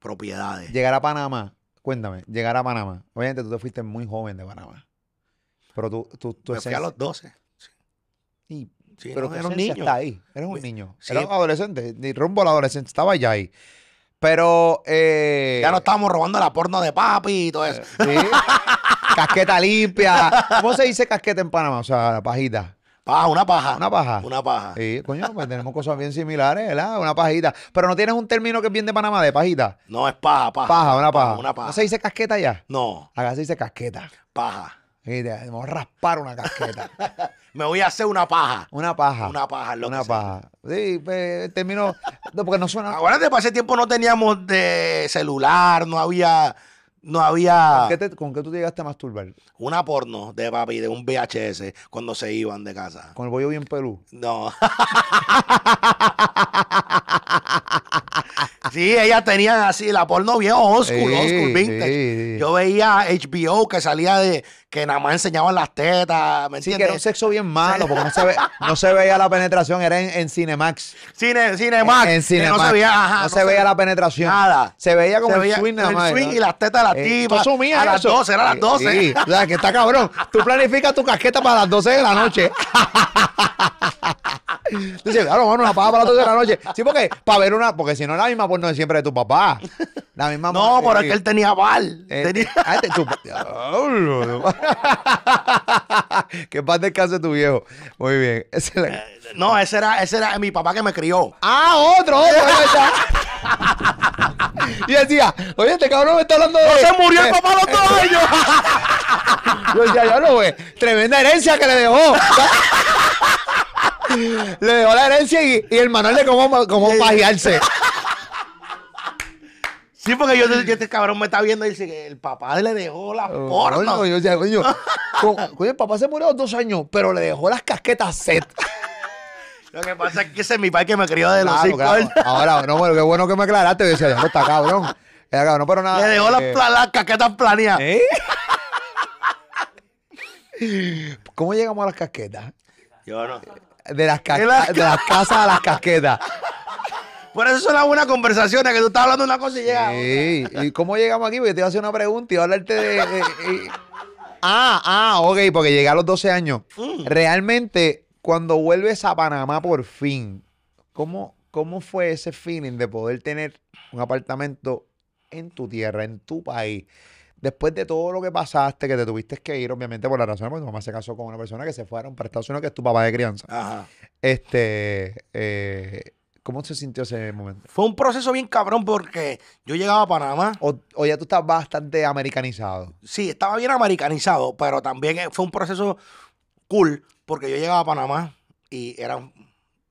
[SPEAKER 3] Propiedades.
[SPEAKER 2] Llegar a Panamá, cuéntame, llegar a Panamá. Obviamente tú te fuiste muy joven de Panamá. Pero tú, tú, tú
[SPEAKER 3] Me fui a los 12.
[SPEAKER 2] Sí,
[SPEAKER 3] Sí,
[SPEAKER 2] pero
[SPEAKER 3] no, era un niño.
[SPEAKER 2] está ahí. Eres un
[SPEAKER 3] Mi-
[SPEAKER 2] niño.
[SPEAKER 3] sí.
[SPEAKER 2] Eres un adolescente. Ni rumbo a la adolescencia. Estaba ya ahí. Pero. Eh,
[SPEAKER 3] Ya no estábamos robando la porno de papi y todo eso.
[SPEAKER 2] Sí. casqueta limpia. ¿Cómo se dice casqueta en Panamá? O sea, la pajita.
[SPEAKER 3] Paja, una paja.
[SPEAKER 2] Una paja.
[SPEAKER 3] Una paja.
[SPEAKER 2] Sí, coño, pues tenemos cosas bien similares, ¿verdad? Una pajita. Pero no tienes un término que es bien de Panamá, de pajita.
[SPEAKER 3] No es paja, paja.
[SPEAKER 2] Paja, una paja.
[SPEAKER 3] Una paja.
[SPEAKER 2] ¿No se dice casqueta ya?
[SPEAKER 3] No,
[SPEAKER 2] Acá se dice casqueta.
[SPEAKER 3] paja.
[SPEAKER 2] Y te- vamos a raspar una casqueta.
[SPEAKER 3] Me voy a hacer una paja.
[SPEAKER 2] Una paja.
[SPEAKER 3] Una paja, lo
[SPEAKER 2] Una
[SPEAKER 3] que sea.
[SPEAKER 2] paja. Sí, pues, el término. No, porque no suena.
[SPEAKER 3] Acuérdate, para ese tiempo no teníamos de celular, no había, no había
[SPEAKER 2] ¿Con qué, te- con qué tú te llegaste a masturbar?
[SPEAKER 3] una porno de papi, de un VHS cuando se iban de casa.
[SPEAKER 2] Con el bollo bien pelú.
[SPEAKER 3] No. sí, ellas tenían así la porno bien old school, old school
[SPEAKER 2] Sí,
[SPEAKER 3] vintage.
[SPEAKER 2] sí, sí.
[SPEAKER 3] Yo veía HBO que salía de que nada más enseñaban las tetas, ¿me
[SPEAKER 2] Sí, que era un sexo bien malo, porque no se, ve, no se veía la penetración, era en, en Cinemax.
[SPEAKER 3] Cine, Cinemax,
[SPEAKER 2] en
[SPEAKER 3] que
[SPEAKER 2] Cinemax.
[SPEAKER 3] no se veía, ajá,
[SPEAKER 2] no se veía la penetración.
[SPEAKER 3] nada.
[SPEAKER 2] Se veía como
[SPEAKER 3] Se
[SPEAKER 2] el swing nada
[SPEAKER 3] el
[SPEAKER 2] más.
[SPEAKER 3] swing
[SPEAKER 2] ¿no?
[SPEAKER 3] y las tetas de las
[SPEAKER 2] Eh, asumías
[SPEAKER 3] a las
[SPEAKER 2] eso.
[SPEAKER 3] 12, era a las 12.
[SPEAKER 2] Sí, o sea, que está cabrón. Tú planificas tu casqueta para las 12 de la noche. Tú dices, claro, mano, una paja para las 12 de la noche. Sí, porque para ver una, porque si no la misma porno de siempre de tu papá. La misma
[SPEAKER 3] No, pero
[SPEAKER 2] eh,
[SPEAKER 3] es que él tenía bal.
[SPEAKER 2] eh,
[SPEAKER 3] Tenía-
[SPEAKER 2] ah, este, tu- que paz descanse tu viejo. Muy bien. Esa es la-
[SPEAKER 3] No, ese era, ese era mi papá que me crió.
[SPEAKER 2] Ah, otro, otro. y decía, oye, este cabrón me está hablando de.
[SPEAKER 3] Se murió el
[SPEAKER 2] eh,
[SPEAKER 3] papá a los dos años.
[SPEAKER 2] Yo decía, ya no, güey. Tremenda herencia que le dejó. Le dejó la herencia y, y el manual de cómo, cómo pajearse.
[SPEAKER 3] Sí, porque yo, yo este cabrón me está viendo y dice que el papá le dejó la porno.
[SPEAKER 2] Coño, yo decía, coño, co- coño, el papá se murió a los dos años, pero le dejó las casquetas set.
[SPEAKER 3] Lo que pasa es que ese es mi padre que me crió de los
[SPEAKER 2] Claro,
[SPEAKER 3] cinco
[SPEAKER 2] claro.
[SPEAKER 3] años.
[SPEAKER 2] Ahora, no, bueno, qué bueno que me aclaraste. Yo decía, ya no está cabrón. Era cabrón, pero nada.
[SPEAKER 3] Le dejó las,
[SPEAKER 2] eh,
[SPEAKER 3] las caquetas planeadas.
[SPEAKER 2] ¿Eh? ¿Cómo llegamos a las casquetas?
[SPEAKER 3] Yo no.
[SPEAKER 2] De las, ca-
[SPEAKER 3] De las
[SPEAKER 2] de las casas a las casquetas.
[SPEAKER 3] Por eso son las buenas conversaciones, que tú estás hablando de una cosa y llega.
[SPEAKER 2] Sí. ¿Y cómo llegamos aquí? Porque te iba a hacer una pregunta y iba a hablarte de. de- de- Ah, ah, ok, porque llegué a los 12 años.
[SPEAKER 3] Mm.
[SPEAKER 2] Realmente, cuando vuelves a Panamá por fin, ¿cómo, ¿cómo fue ese feeling de poder tener un apartamento en tu tierra, en tu país? Después de todo lo que pasaste, que te tuviste que ir, obviamente, por la razón, porque tu mamá se casó con una persona que se fueron para Estados Unidos, que es tu papá de crianza.
[SPEAKER 3] Ajá.
[SPEAKER 2] Este, eh, ¿cómo se sintió ese momento?
[SPEAKER 3] Fue un proceso bien cabrón porque yo llegaba a Panamá.
[SPEAKER 2] O, o ya tú estás bastante americanizado.
[SPEAKER 3] Sí, estaba bien americanizado, pero también eh, fue un proceso cool porque yo llegaba a Panamá y era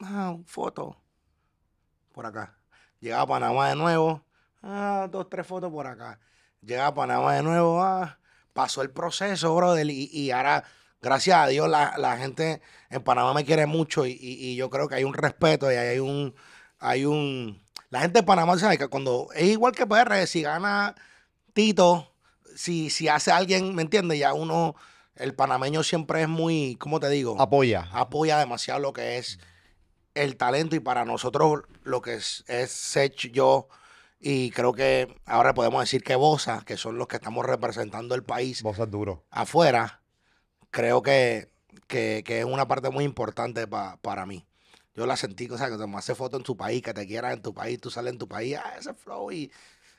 [SPEAKER 3] ah, un foto por acá. Llegaba a Panamá de nuevo, ah, dos, tres fotos por acá. Llegaba a Panamá de nuevo, ah, pasó el proceso, brother, y, y ahora, gracias a Dios, la, la gente en Panamá me quiere mucho y, y- y yo creo que hay un respeto y hay un, hay un La gente de Panamá sabe que cuando es igual que PR, si gana Tito, si, si hace alguien, ¿me entiendes? Ya uno, el panameño siempre es muy, ¿cómo te digo?
[SPEAKER 2] Apoya.
[SPEAKER 3] apoya demasiado lo que es el talento y para nosotros lo que es, es Sech, yo y creo que ahora podemos decir que Bosa, que son los que estamos representando el país
[SPEAKER 2] Vos sos duro.
[SPEAKER 3] afuera, creo que, que, que es una parte muy importante pa- para mí. Yo la sentí, o sea, que te hace foto en tu país, que te quieran en tu país, tú sales en tu país, ah, ese flow y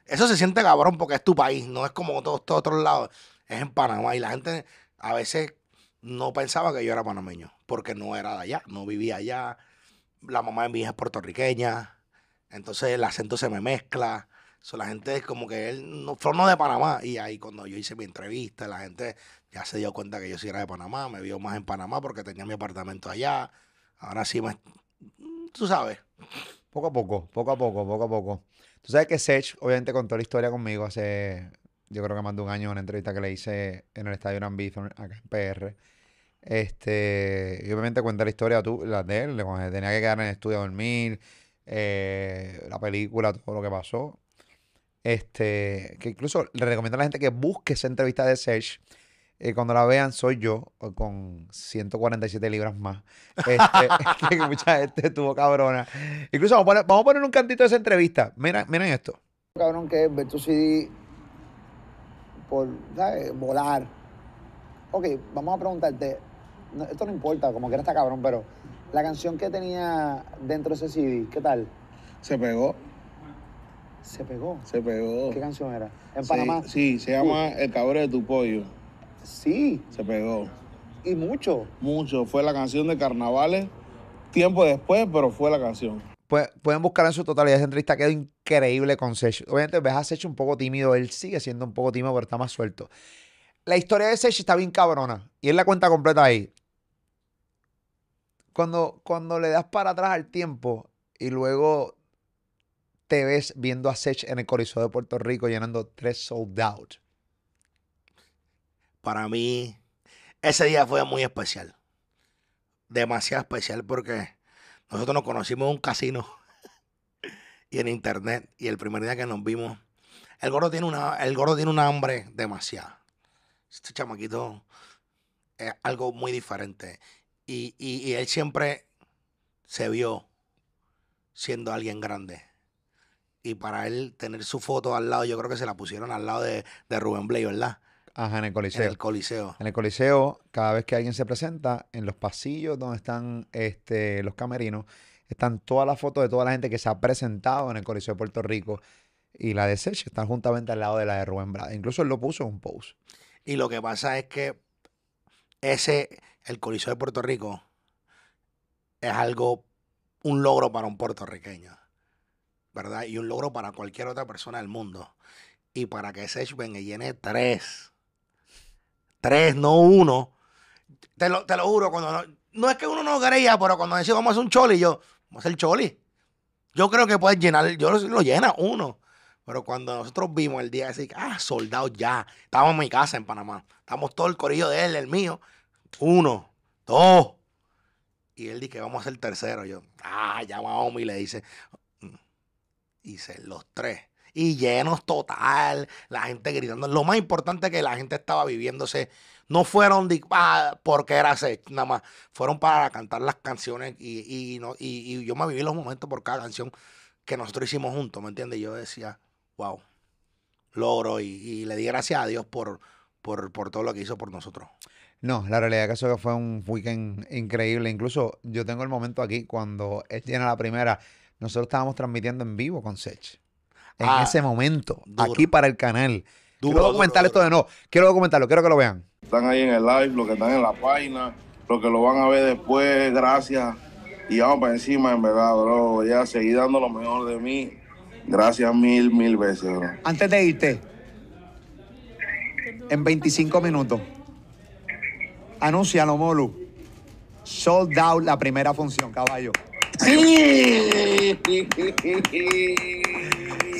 [SPEAKER 3] eso se siente cabrón porque es tu país, no es como todos estos otros lados, es en Panamá y la gente a veces no pensaba que yo era panameño porque no era de allá, no vivía allá, la mamá de mi hija es puertorriqueña, entonces el acento se me mezcla. So, la gente es como que él no, no de Panamá. Y ahí cuando yo hice mi entrevista, la gente ya se dio cuenta que yo sí era de Panamá, me vio más en Panamá porque tenía mi apartamento allá. Ahora sí me... Tú sabes.
[SPEAKER 2] Poco a poco, poco a poco, poco a poco. Tú sabes que Sech, obviamente, contó la historia conmigo hace, yo creo que más de un año, una entrevista que le hice en el estadio Bithorn, acá en PR. Este, y obviamente cuenta la historia tú, la de él, cuando tenía que quedar en el estudio a dormir, eh, la película, todo lo que pasó. Este, que incluso le recomiendo a la gente que busque esa entrevista de Sech. Eh, cuando la vean, soy yo, con 147 libras más. Este, que mucha gente estuvo cabrona. Incluso vamos a, poner, vamos a poner un cantito de esa entrevista. Mira, miren esto.
[SPEAKER 4] cabrón que es ver por. Volar. Ok, vamos a preguntarte, esto no importa, como que está cabrón, pero la canción que tenía dentro de ese CD, ¿qué tal?
[SPEAKER 5] Se pegó,
[SPEAKER 4] Se pegó.
[SPEAKER 5] se pegó.
[SPEAKER 4] ¿Qué canción era? ¿En
[SPEAKER 5] Sí,
[SPEAKER 4] Panamá?
[SPEAKER 5] Sí, se llama El cabrón de tu pollo.
[SPEAKER 4] Sí,
[SPEAKER 5] Se pegó.
[SPEAKER 4] y mucho.
[SPEAKER 5] Mucho. Fue la canción de carnavales. Tiempo después, pero fue la canción.
[SPEAKER 2] Pues, pueden buscar en su totalidad esa entrevista. Quedó increíble con Sech. Obviamente ves a Sech un poco tímido. Él sigue siendo un poco tímido, pero está más suelto. La historia de Sech está bien cabrona. Y él la cuenta completa ahí. Cuando, cuando le das para atrás al tiempo y luego te ves viendo a Sech en el Coliseo de Puerto Rico llenando tres sold out.
[SPEAKER 3] Para mí, ese día fue muy especial. Demasiado especial porque nosotros nos conocimos en un casino y en internet. Y el primer día que nos vimos, el gordo tiene una, el gordo tiene una hambre demasiada. Este chamaquito es algo muy diferente. Y, y- y él siempre se vio siendo alguien grande. Y para él tener su foto al lado, yo creo que se la pusieron al lado de, de Rubén Blay, ¿verdad?
[SPEAKER 2] Ajá, en el
[SPEAKER 3] En
[SPEAKER 2] Coliseo.
[SPEAKER 3] el Coliseo.
[SPEAKER 2] En el Coliseo, cada vez que alguien se presenta, en los pasillos donde están este, los camerinos, están todas las fotos de toda la gente que se ha presentado en el Coliseo de Puerto Rico. Y la de Sech está juntamente al lado de la de Rubén Blades. Incluso él lo puso en un post.
[SPEAKER 3] Y lo que pasa es que ese, el Coliseo de Puerto Rico, es algo, un logro para un puertorriqueño, ¿verdad? Y un logro para cualquier otra persona del mundo. Y para que Sech llene tres, tres, no uno, te lo, te lo juro, cuando no, no es que uno no creía, pero cuando decía vamos a hacer un choli, yo, vamos a hacer choli. Yo creo que puedes llenar, yo lo, lo llena uno. Pero cuando nosotros vimos el día ese, ah, soldado ya. Estábamos en mi casa en Panamá. Estábamos todo el corillo de él, el mío. Uno, dos. Y él dice que vamos a hacer tercero. Yo, ah, llama a Omi y le dice. mm. Hice los tres. Y llenos total. La gente gritando. Lo más importante que la gente estaba viviéndose. No fueron di- ah, porque era Sech, nada más. Fueron para cantar las canciones. Y, y, no, y, y yo me viví los momentos por cada canción que nosotros hicimos juntos, ¿me entiendes? Yo decía, wow, logro y, y le di gracias a Dios por, por, por todo lo que hizo por nosotros.
[SPEAKER 2] No, la realidad es que eso fue un weekend increíble. Incluso yo tengo el momento aquí cuando él tiene la primera. Nosotros estábamos transmitiendo en vivo con Sech. En
[SPEAKER 3] Ah,
[SPEAKER 2] ese momento,
[SPEAKER 3] duro.
[SPEAKER 2] aquí para el canal.
[SPEAKER 3] Duro,
[SPEAKER 2] quiero documentar
[SPEAKER 3] duro,
[SPEAKER 2] esto de no. Quiero documentarlo, quiero que lo vean.
[SPEAKER 5] Están ahí en el live, los que están en la página, los que lo van a ver después, gracias. Y vamos para encima, en verdad, bro. Ya seguí dando lo mejor de mí. Gracias mil, mil veces, bro.
[SPEAKER 4] Antes de irte, en 25 minutos, anúncialo, Molu. Sold out la primera función, caballo.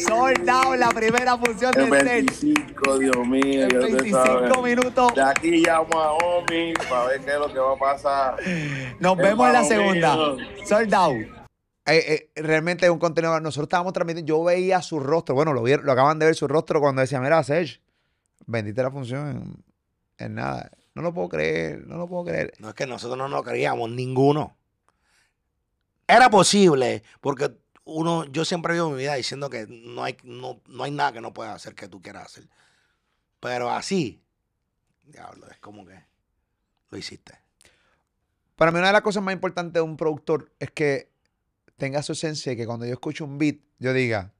[SPEAKER 4] Sold out la primera función
[SPEAKER 5] El
[SPEAKER 4] de Sech.
[SPEAKER 5] 25, Dios mío,
[SPEAKER 4] En
[SPEAKER 5] ya usted
[SPEAKER 4] 25
[SPEAKER 5] sabe.
[SPEAKER 4] minutos.
[SPEAKER 5] De aquí llamo a Omi para ver qué es lo que va a pasar.
[SPEAKER 4] Nos vemos en la segunda.
[SPEAKER 5] mío.
[SPEAKER 4] Sold out.
[SPEAKER 2] eh, eh, realmente es un contenido. Nosotros estábamos transmitiendo, yo veía su rostro. Bueno, lo, vieron, lo acaban de ver su rostro cuando decía, mira, Sech, vendiste la función en, en nada. No lo puedo creer, no lo puedo creer.
[SPEAKER 3] No es que nosotros no nos creíamos, ninguno. Era posible, porque uno, yo siempre vivo mi vida diciendo que no hay, no, no hay nada que no puedas hacer que tú quieras hacer. Pero así, diablo, es como que lo hiciste.
[SPEAKER 2] Para mí una de las cosas más importantes de un productor es que tenga su esencia y que cuando yo escucho un beat, yo diga,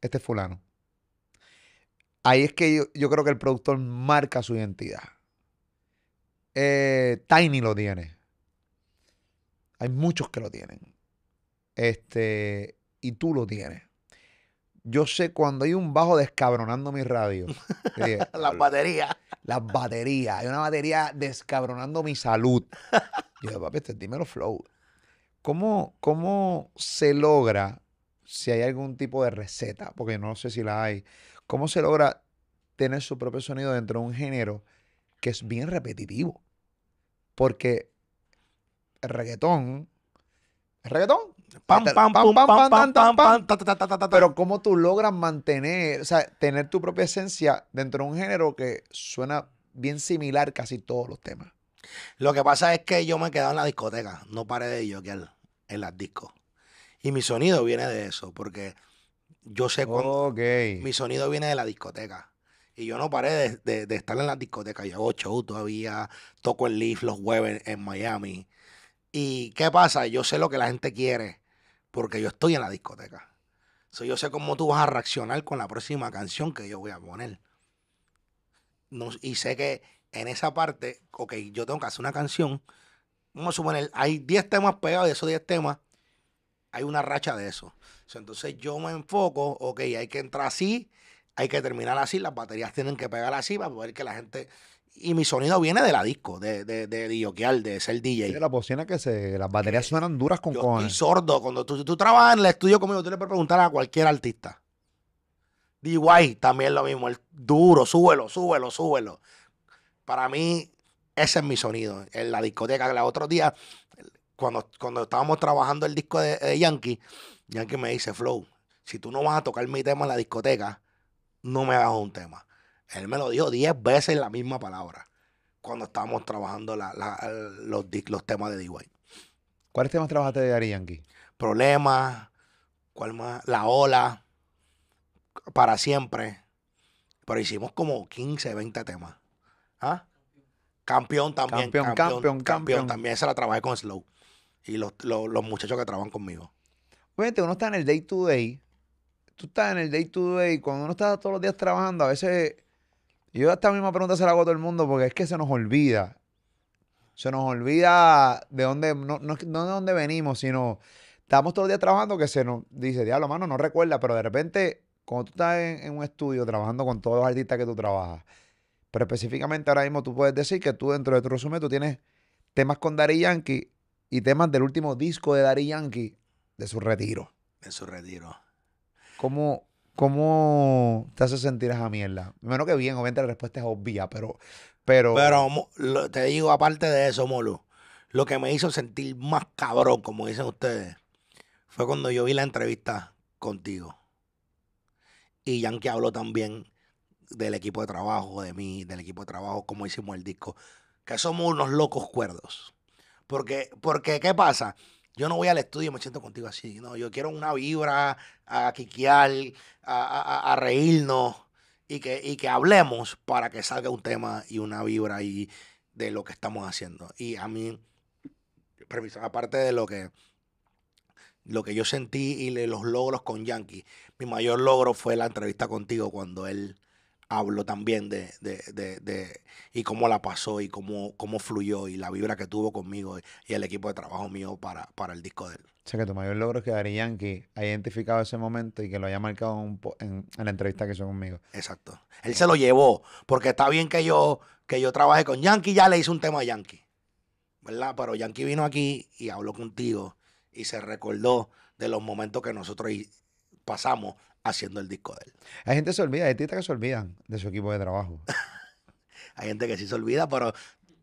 [SPEAKER 2] este es fulano. Ahí es que yo, yo creo que el productor marca su identidad. Eh, Tiny lo tiene. Hay muchos que lo tienen. Este, y tú lo tienes. Yo sé cuando hay un bajo descabronando mi radio.
[SPEAKER 3] Las baterías.
[SPEAKER 2] las baterías. Hay una batería descabronando mi salud. Yo, papi, este, dímelo flow. ¿Cómo, ¿Cómo se logra, si hay algún tipo de receta, porque no sé si la hay, cómo se logra tener su propio sonido dentro de un género que es bien repetitivo? Porque el reggaetón, el reggaetón,
[SPEAKER 3] Pam,
[SPEAKER 2] Pam,
[SPEAKER 3] pam,
[SPEAKER 2] pam, pam,
[SPEAKER 3] pam,
[SPEAKER 2] pam, pero cómo tú logras mantener, o sea, tener tu propia esencia dentro de un género que suena bien similar casi todos los temas.
[SPEAKER 3] Lo que pasa es que yo me he quedado en la discoteca, no paré de yokear en las discos. Y mi sonido viene de eso, porque yo sé cuando
[SPEAKER 2] Ok.
[SPEAKER 3] mi sonido viene de la discoteca. Y yo no paré de, de- de estar en las discotecas. Yo hago show todavía, toco el Leaf los jueves en Miami. ¿Y qué pasa? Yo sé lo que la gente quiere, porque yo estoy en la discoteca. So, yo sé cómo tú vas a reaccionar con la próxima canción que yo voy a poner. No- y sé que en esa parte, ok, yo tengo que hacer una canción. Vamos a suponer, hay 10 temas pegados, de esos 10 temas, hay una racha de eso. So, entonces yo me enfoco, ok, hay que entrar así, hay que terminar así, las baterías tienen que pegar así para poder que la gente... Y mi sonido viene de la disco, de, de, de, de, de ser DJ.
[SPEAKER 2] Sí, la bocina que se, las baterías suenan duras con cojones.
[SPEAKER 3] sordo. Cuando tú, tú trabajas en el estudio conmigo, tú le puedes preguntar a cualquier artista. DY también lo mismo. El duro, súbelo, súbelo, súbelo. Para mí, ese es mi sonido. En la discoteca, que los otros días, cuando, cuando estábamos trabajando el disco de, de Yankee, Yankee me dice, Flow, si tú no vas a tocar mi tema en la discoteca, no me hagas un tema. Él me lo dijo 10 veces la misma palabra cuando estábamos trabajando la- la- los, los temas de DY.
[SPEAKER 2] ¿Cuáles temas trabajaste de Ari Yankee?
[SPEAKER 3] Problemas, ¿cuál más? La ola, para siempre. Pero hicimos como 15, 20 temas. ¿Ah? Campeón también.
[SPEAKER 2] Campeón, campeón, campeón.
[SPEAKER 3] también. Esa la trabajé con Slow. Y los, los, los muchachos que trabajan conmigo.
[SPEAKER 2] Obviamente uno está en el day to day. Tú estás en el day to day. Cuando uno está todos los días trabajando, a veces. Yo esta misma pregunta se la hago a todo el mundo porque es que se nos olvida. Se nos olvida de dónde, no, no, no de dónde venimos, sino estamos todos los días trabajando que se nos dice, diablo, mano, no recuerda, pero de repente, cuando tú estás en, en un estudio trabajando con todos los artistas que tú trabajas, pero específicamente ahora mismo tú puedes decir que tú dentro de tu resumen tú tienes temas con Daddy Yankee y temas del último disco de Daddy Yankee de su retiro.
[SPEAKER 3] En su retiro.
[SPEAKER 2] ¿Cómo, cómo te hace sentir esa mierda? Menos que bien, obviamente la respuesta es obvia, pero... Pero,
[SPEAKER 3] Pero lo- te digo, aparte de eso, Molo, lo que me hizo sentir más cabrón, como dicen ustedes, fue cuando yo vi la entrevista contigo. Y Yankee habló también del equipo de trabajo, de mí, del equipo de trabajo, cómo hicimos el disco. Que somos unos locos cuerdos. Porque, porque ¿qué pasa? Yo no voy al estudio y me siento contigo así. No, yo quiero una vibra, a quiquear, a, a- reírnos y que, y que hablemos para que salga un tema y una vibra ahí de lo que estamos haciendo. Y a mí, aparte de lo que, lo que yo sentí y los logros con Yankee, mi mayor logro fue la entrevista contigo cuando él habló también de, de, de, de- y cómo la pasó y cómo, cómo fluyó y la vibra que tuvo conmigo y el equipo de trabajo mío para, para el disco de él.
[SPEAKER 2] O sea, que tu mayor logro es que Daddy Yankee haya identificado ese momento y que lo haya marcado en, un po- en- en la entrevista que hizo conmigo.
[SPEAKER 3] Exacto. Él se lo llevó, porque está bien que yo, que yo trabajé con Yankee, ya le hice un tema a Yankee, ¿verdad? Pero Yankee vino aquí y habló contigo y se recordó de los momentos que nosotros pasamos haciendo el disco de él.
[SPEAKER 2] Hay gente que se olvida, hay artistas que se olvidan de su equipo de trabajo.
[SPEAKER 3] Hay gente que sí se olvida, pero,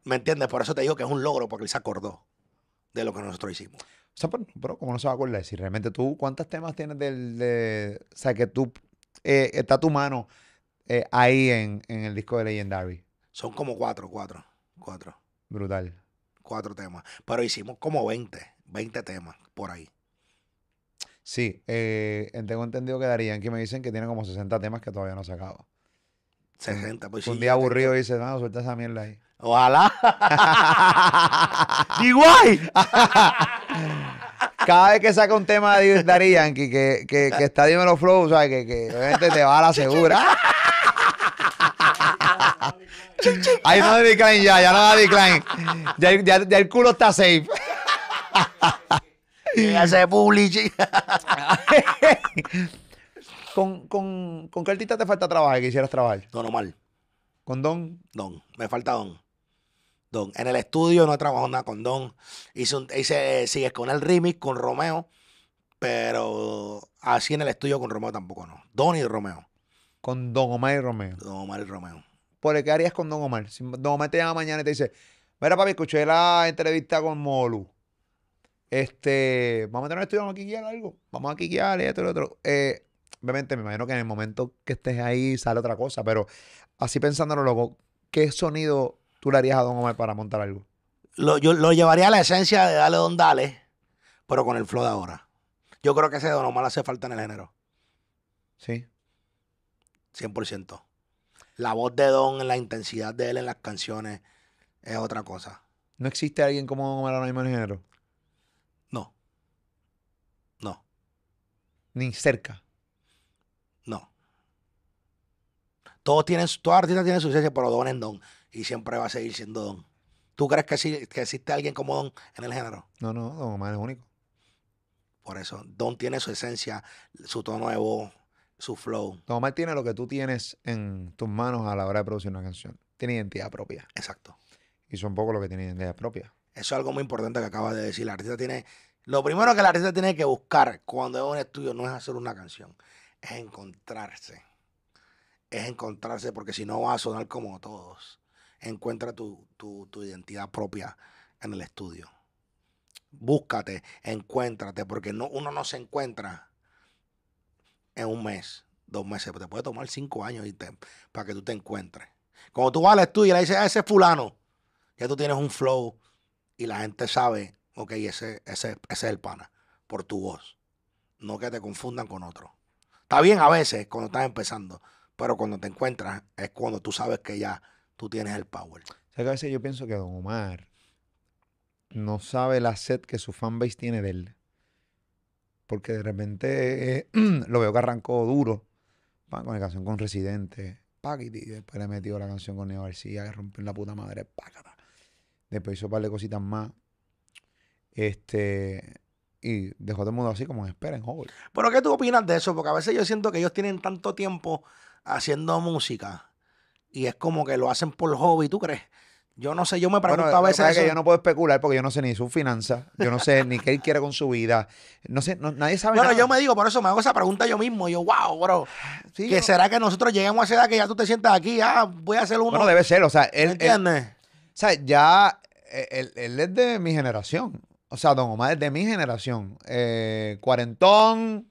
[SPEAKER 3] ¿me entiendes? Por eso te digo que es un logro, porque él se acordó de lo que nosotros hicimos.
[SPEAKER 2] O sea, pero, pero ¿cómo no se va a acordar? Si realmente tú, ¿cuántos temas tienes del, de, o sea, que tú, eh, está tu mano eh, ahí en, en el disco de Legendary?
[SPEAKER 3] Son como cuatro, cuatro, cuatro,
[SPEAKER 2] Brutal.
[SPEAKER 3] cuatro temas. Pero hicimos como 20, 20 temas por ahí.
[SPEAKER 2] Sí, eh, tengo entendido que Darían que me dicen que tiene como 60 temas que todavía no se acaba.
[SPEAKER 3] 60, pues
[SPEAKER 2] un
[SPEAKER 3] sí,
[SPEAKER 2] día aburrido dice, no, suelta esa mierda ahí.
[SPEAKER 3] Ojalá. Igual.
[SPEAKER 2] Cada vez que saca un tema de Yankee que, que, que está Dímelo Flow, o sea, que, que obviamente te va a la segura. Ahí no da decline ya, ya no da decline. Ya, el- ya- ya el culo está safe.
[SPEAKER 3] Hace publici.
[SPEAKER 2] ¿Con, con, ¿Con qué artista te falta trabajar que quisieras trabajar?
[SPEAKER 3] No mal.
[SPEAKER 2] ¿Con Don?
[SPEAKER 3] Don. Me falta Don. Don. En el estudio no he trabajado nada con Don. Hice, un, hice sigues con el remix con Romeo. Pero así en el estudio con Romeo tampoco no. Don y Romeo.
[SPEAKER 2] Con Don Omar y Romeo.
[SPEAKER 3] Don Omar y Romeo.
[SPEAKER 2] ¿Por qué harías con Don Omar? Si Don Omar te llama mañana y te dice, mira papi, escuché la entrevista con Molu. Este, vamos a tener estudio, vamos a quiquear algo. Vamos a quiquear y esto y lo otro. Eh, obviamente me imagino que en el momento que estés ahí sale otra cosa, pero así pensándolo luego, ¿qué sonido tú le harías a Don Omar para montar algo?
[SPEAKER 3] Lo, yo lo llevaría a la esencia de Dale Don Dale, pero con el flow de ahora. Yo creo que ese Don Omar hace falta en el género.
[SPEAKER 2] Sí.
[SPEAKER 3] 100%. La voz de Don, la intensidad de él en las canciones es otra cosa.
[SPEAKER 2] ¿No existe alguien como Don Omar ahora mismo en el género?
[SPEAKER 3] No. No.
[SPEAKER 2] Ni cerca.
[SPEAKER 3] No. Todos tienen, todo artista tiene su esencia, pero Don es Don. Y siempre va a seguir siendo Don. ¿Tú crees que, sí- que existe alguien como Don en el género?
[SPEAKER 2] No, no, Don Omar es único.
[SPEAKER 3] Por eso, Don tiene su esencia, su tono de voz, su flow.
[SPEAKER 2] Don Omar tiene lo que tú tienes en tus manos a la hora de producir una canción. Tiene identidad propia.
[SPEAKER 3] Exacto.
[SPEAKER 2] Y son pocos los que tienen identidad propia.
[SPEAKER 3] Eso es algo muy importante que acabas de decir. El artista tiene. Lo primero que el artista tiene que buscar cuando es un estudio no es hacer una canción, es encontrarse. Es encontrarse porque si no va a sonar como todos. Encuentra tu, tu- tu identidad propia en el estudio. Búscate, encuéntrate, porque no, uno no se encuentra en un mes, dos meses. Te puede tomar cinco años y te- para que tú te encuentres. Cuando tú vas al estudio y le dices a ese fulano, ya tú tienes un flow y la gente sabe, ok, ese, ese, ese es el pana, por tu voz. No que te confundan con otro. Está bien a veces cuando estás empezando, pero cuando te encuentras es cuando tú sabes que ya tú tienes el power.
[SPEAKER 2] O sea que a veces yo pienso que Don Omar no sabe la sed que su fanbase tiene de él. Porque de repente lo veo que arrancó duro pa, con la canción con Residente. pa, y después le metió la canción con Neo García que rompió la puta madre. pácata. Después hizo un par de cositas más. Este. Y dejó a todo el mundo así como en espera, en hold.
[SPEAKER 3] Pero ¿qué tú opinas de eso? Porque a veces yo siento que ellos tienen tanto tiempo haciendo música y es como que lo hacen por hobby, ¿tú crees? Yo no sé, yo me pregunto
[SPEAKER 2] Bueno,
[SPEAKER 3] a veces
[SPEAKER 2] pasa es que
[SPEAKER 3] eso.
[SPEAKER 2] yo no puedo especular porque yo no sé ni sus finanzas, yo no sé ni qué él quiere con su vida, no sé, no- nadie sabe
[SPEAKER 3] Bueno,
[SPEAKER 2] nada.
[SPEAKER 3] yo me digo, por eso me hago esa pregunta yo mismo. Y yo, wow, bro.
[SPEAKER 2] Sí,
[SPEAKER 3] que
[SPEAKER 2] yo-
[SPEAKER 3] será que nosotros lleguemos a esa edad que ya tú te sientas aquí? Ah, voy a hacer uno.
[SPEAKER 2] Bueno, debe ser, o sea, él,
[SPEAKER 3] ¿Me
[SPEAKER 2] él-
[SPEAKER 3] entiendes?
[SPEAKER 2] o sea, ya, él, él es de mi generación, o sea, Don Omar es de mi generación, eh, cuarentón,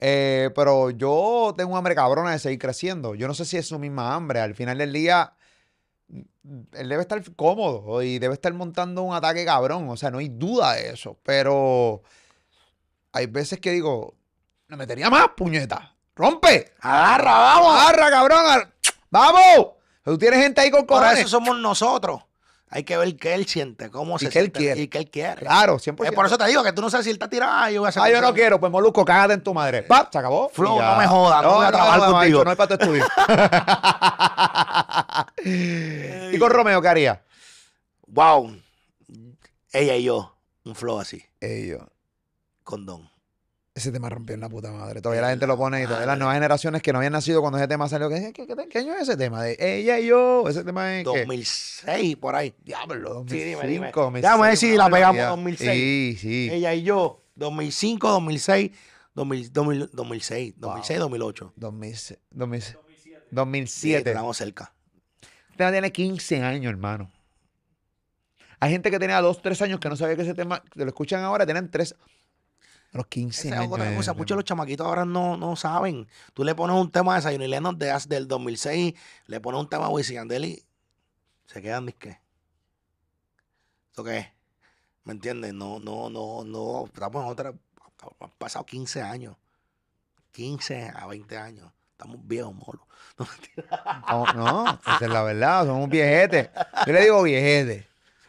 [SPEAKER 2] eh, pero yo tengo un hambre cabrona de seguir creciendo, yo no sé si es su misma hambre, al final del día, mm, él debe estar cómodo y debe estar montando un ataque cabrón, o sea, no hay duda de eso, pero hay veces que digo, le metería más, puñeta, rompe,
[SPEAKER 3] Agarra, vamos.
[SPEAKER 2] agarra, cabrón, vamos, tú tienes gente ahí con cojones.
[SPEAKER 3] eso somos nosotros. Hay que ver qué él siente, cómo
[SPEAKER 2] Y
[SPEAKER 3] se
[SPEAKER 2] él
[SPEAKER 3] siente
[SPEAKER 2] quiere.
[SPEAKER 3] y qué él quiere.
[SPEAKER 2] Claro, 100%.
[SPEAKER 3] Es por eso te digo que tú no sabes si él está tirado. Ah, yo voy a hacer
[SPEAKER 2] Ah, yo no quiero, pues Molusco, cágate en tu madre. ¡Pap! Se acabó.
[SPEAKER 3] Flow,
[SPEAKER 2] Y
[SPEAKER 3] no me jodas, no voy a trabajar contigo.
[SPEAKER 2] macho, no hay para tu estudio. ¿Y con Romeo qué haría?
[SPEAKER 3] Wow. Ella y yo, un flow así,
[SPEAKER 2] Ey, yo,
[SPEAKER 3] con Don.
[SPEAKER 2] Ese tema rompió en la puta madre. Todavía la gente lo pone y todavía las nuevas generaciones que no habían nacido cuando ese tema salió. ¿Qué, qué, qué- qué año es ese tema? De ella y yo. Ese tema es que.
[SPEAKER 3] 2006, por ahí.
[SPEAKER 2] Diablo, 2005,
[SPEAKER 3] Sí, dime, dime.
[SPEAKER 2] 2006,
[SPEAKER 3] Déjame ver si la pegamos
[SPEAKER 2] barbaridad.
[SPEAKER 3] 2006.
[SPEAKER 2] Sí, sí.
[SPEAKER 3] Ella y yo, 2005, 2006, 2000, 2000, 2006, 2006, 2008.
[SPEAKER 2] 2006, 2006,
[SPEAKER 3] Sí,
[SPEAKER 2] 2007.
[SPEAKER 3] estamos cerca.
[SPEAKER 2] Este tema tiene 15 años, hermano. Hay gente que tenía dos, tres años que no sabía que ese tema, que lo escuchan ahora, tienen tres, a los 15
[SPEAKER 3] Esa es
[SPEAKER 2] años.
[SPEAKER 3] otra cosa. Muchos de los chamaquitos ahora no, no saben. Tú le pones un tema de Zion y Lennon de, del 2006, le pones un tema a Wisin se quedan disque. ¿Esto qué es? ¿Me entiendes? No, no, no, no. Estamos en otra. Han pasado 15 años. 15 a 20 años. Estamos viejos, molo.
[SPEAKER 2] No, no, esa es la verdad, somos viejetes. Yo le digo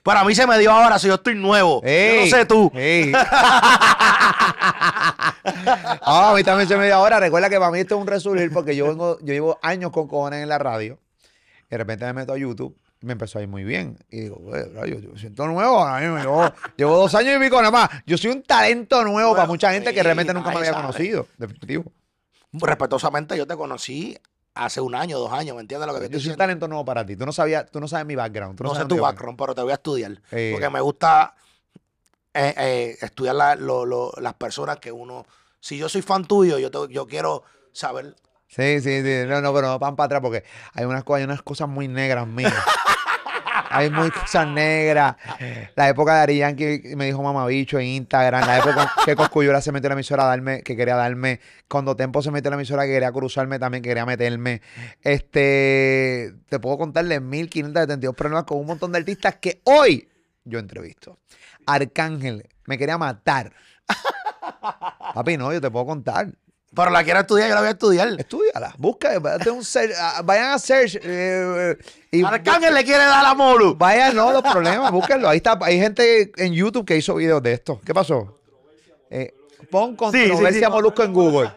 [SPEAKER 2] viejete.
[SPEAKER 3] Para mí se me dio ahora si yo estoy nuevo. yo
[SPEAKER 2] Ey,
[SPEAKER 3] no sé tú.
[SPEAKER 2] Ah, a mí también se me dio ahora. Recuerda que para mí esto es un resurgir porque yo vengo, yo llevo años con cojones en la radio. Y de repente me meto a YouTube y me empezó a ir muy bien. Y digo, "Güey, bro, yo, yo siento nuevo. ahora mismo, Llevo, llevo dos años y pico nada más. Yo soy un talento nuevo para mucha gente que realmente nunca me había
[SPEAKER 3] sabe.
[SPEAKER 2] conocido. Definitivo.
[SPEAKER 3] Respetuosamente, yo te conocí hace un año, dos años. ¿Me entiendes lo que te
[SPEAKER 2] Yo
[SPEAKER 3] estoy
[SPEAKER 2] soy un
[SPEAKER 3] diciendo?
[SPEAKER 2] talento nuevo para ti. Tú no sabías, tú no sabes mi background. Tú no,
[SPEAKER 3] no sé
[SPEAKER 2] sabes
[SPEAKER 3] tu background, pero te voy a estudiar.
[SPEAKER 2] Eh.
[SPEAKER 3] Porque me gusta eh, eh, estudiar la- lo- lo- las personas que uno. Si yo soy fan tuyo, yo, te- yo quiero saber.
[SPEAKER 2] Sí, sí, sí. No, no, pero no van para atrás porque hay unas, hay unas cosas muy negras mías. hay muy cosas negras. La época de Ari Yankee me dijo mamabicho en Instagram. La época que Coscuyuela se metió a la emisora a darme, que quería darme. Cuando Tempo se metió a la emisora que quería cruzarme también, que quería meterme. Este, te puedo contarle 1572 problemas con un montón de artistas que hoy yo entrevisto. Arcángel me quería matar. Papi, no, yo te puedo contar.
[SPEAKER 3] Pero la quiero estudiar, yo la voy a estudiar.
[SPEAKER 2] Estudiala, busca, un ah, vayan a search eh, eh, y
[SPEAKER 3] Arcángel le quiere dar a Molu.
[SPEAKER 2] vayan, no, los problemas, búsquenlo. Ahí está, hay gente en YouTube que hizo videos de esto. ¿Qué pasó? Eh, pon controversia
[SPEAKER 3] sí, sí.
[SPEAKER 2] molusco en Google.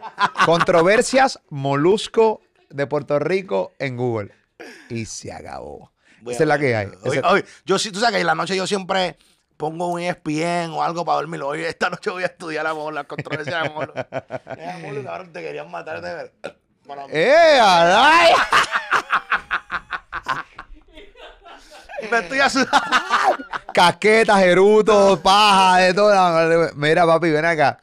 [SPEAKER 2] Controversias molusco de Puerto Rico en Google. Y se acabó. Esa es la que hay.
[SPEAKER 3] Hoy- yo sí, tú sabes que en la noche yo siempre pongo un ESPN o algo para dormir. Hoy esta noche voy a estudiar a Molu, las controversias de Molu. Eh, Molu, cabrón, te querían matar de ver. Bueno,
[SPEAKER 2] ¡Eh, alay!
[SPEAKER 3] me estoy asustando.
[SPEAKER 2] Casquetas, jerutos, paja, de todo. Mira, papi, ven acá.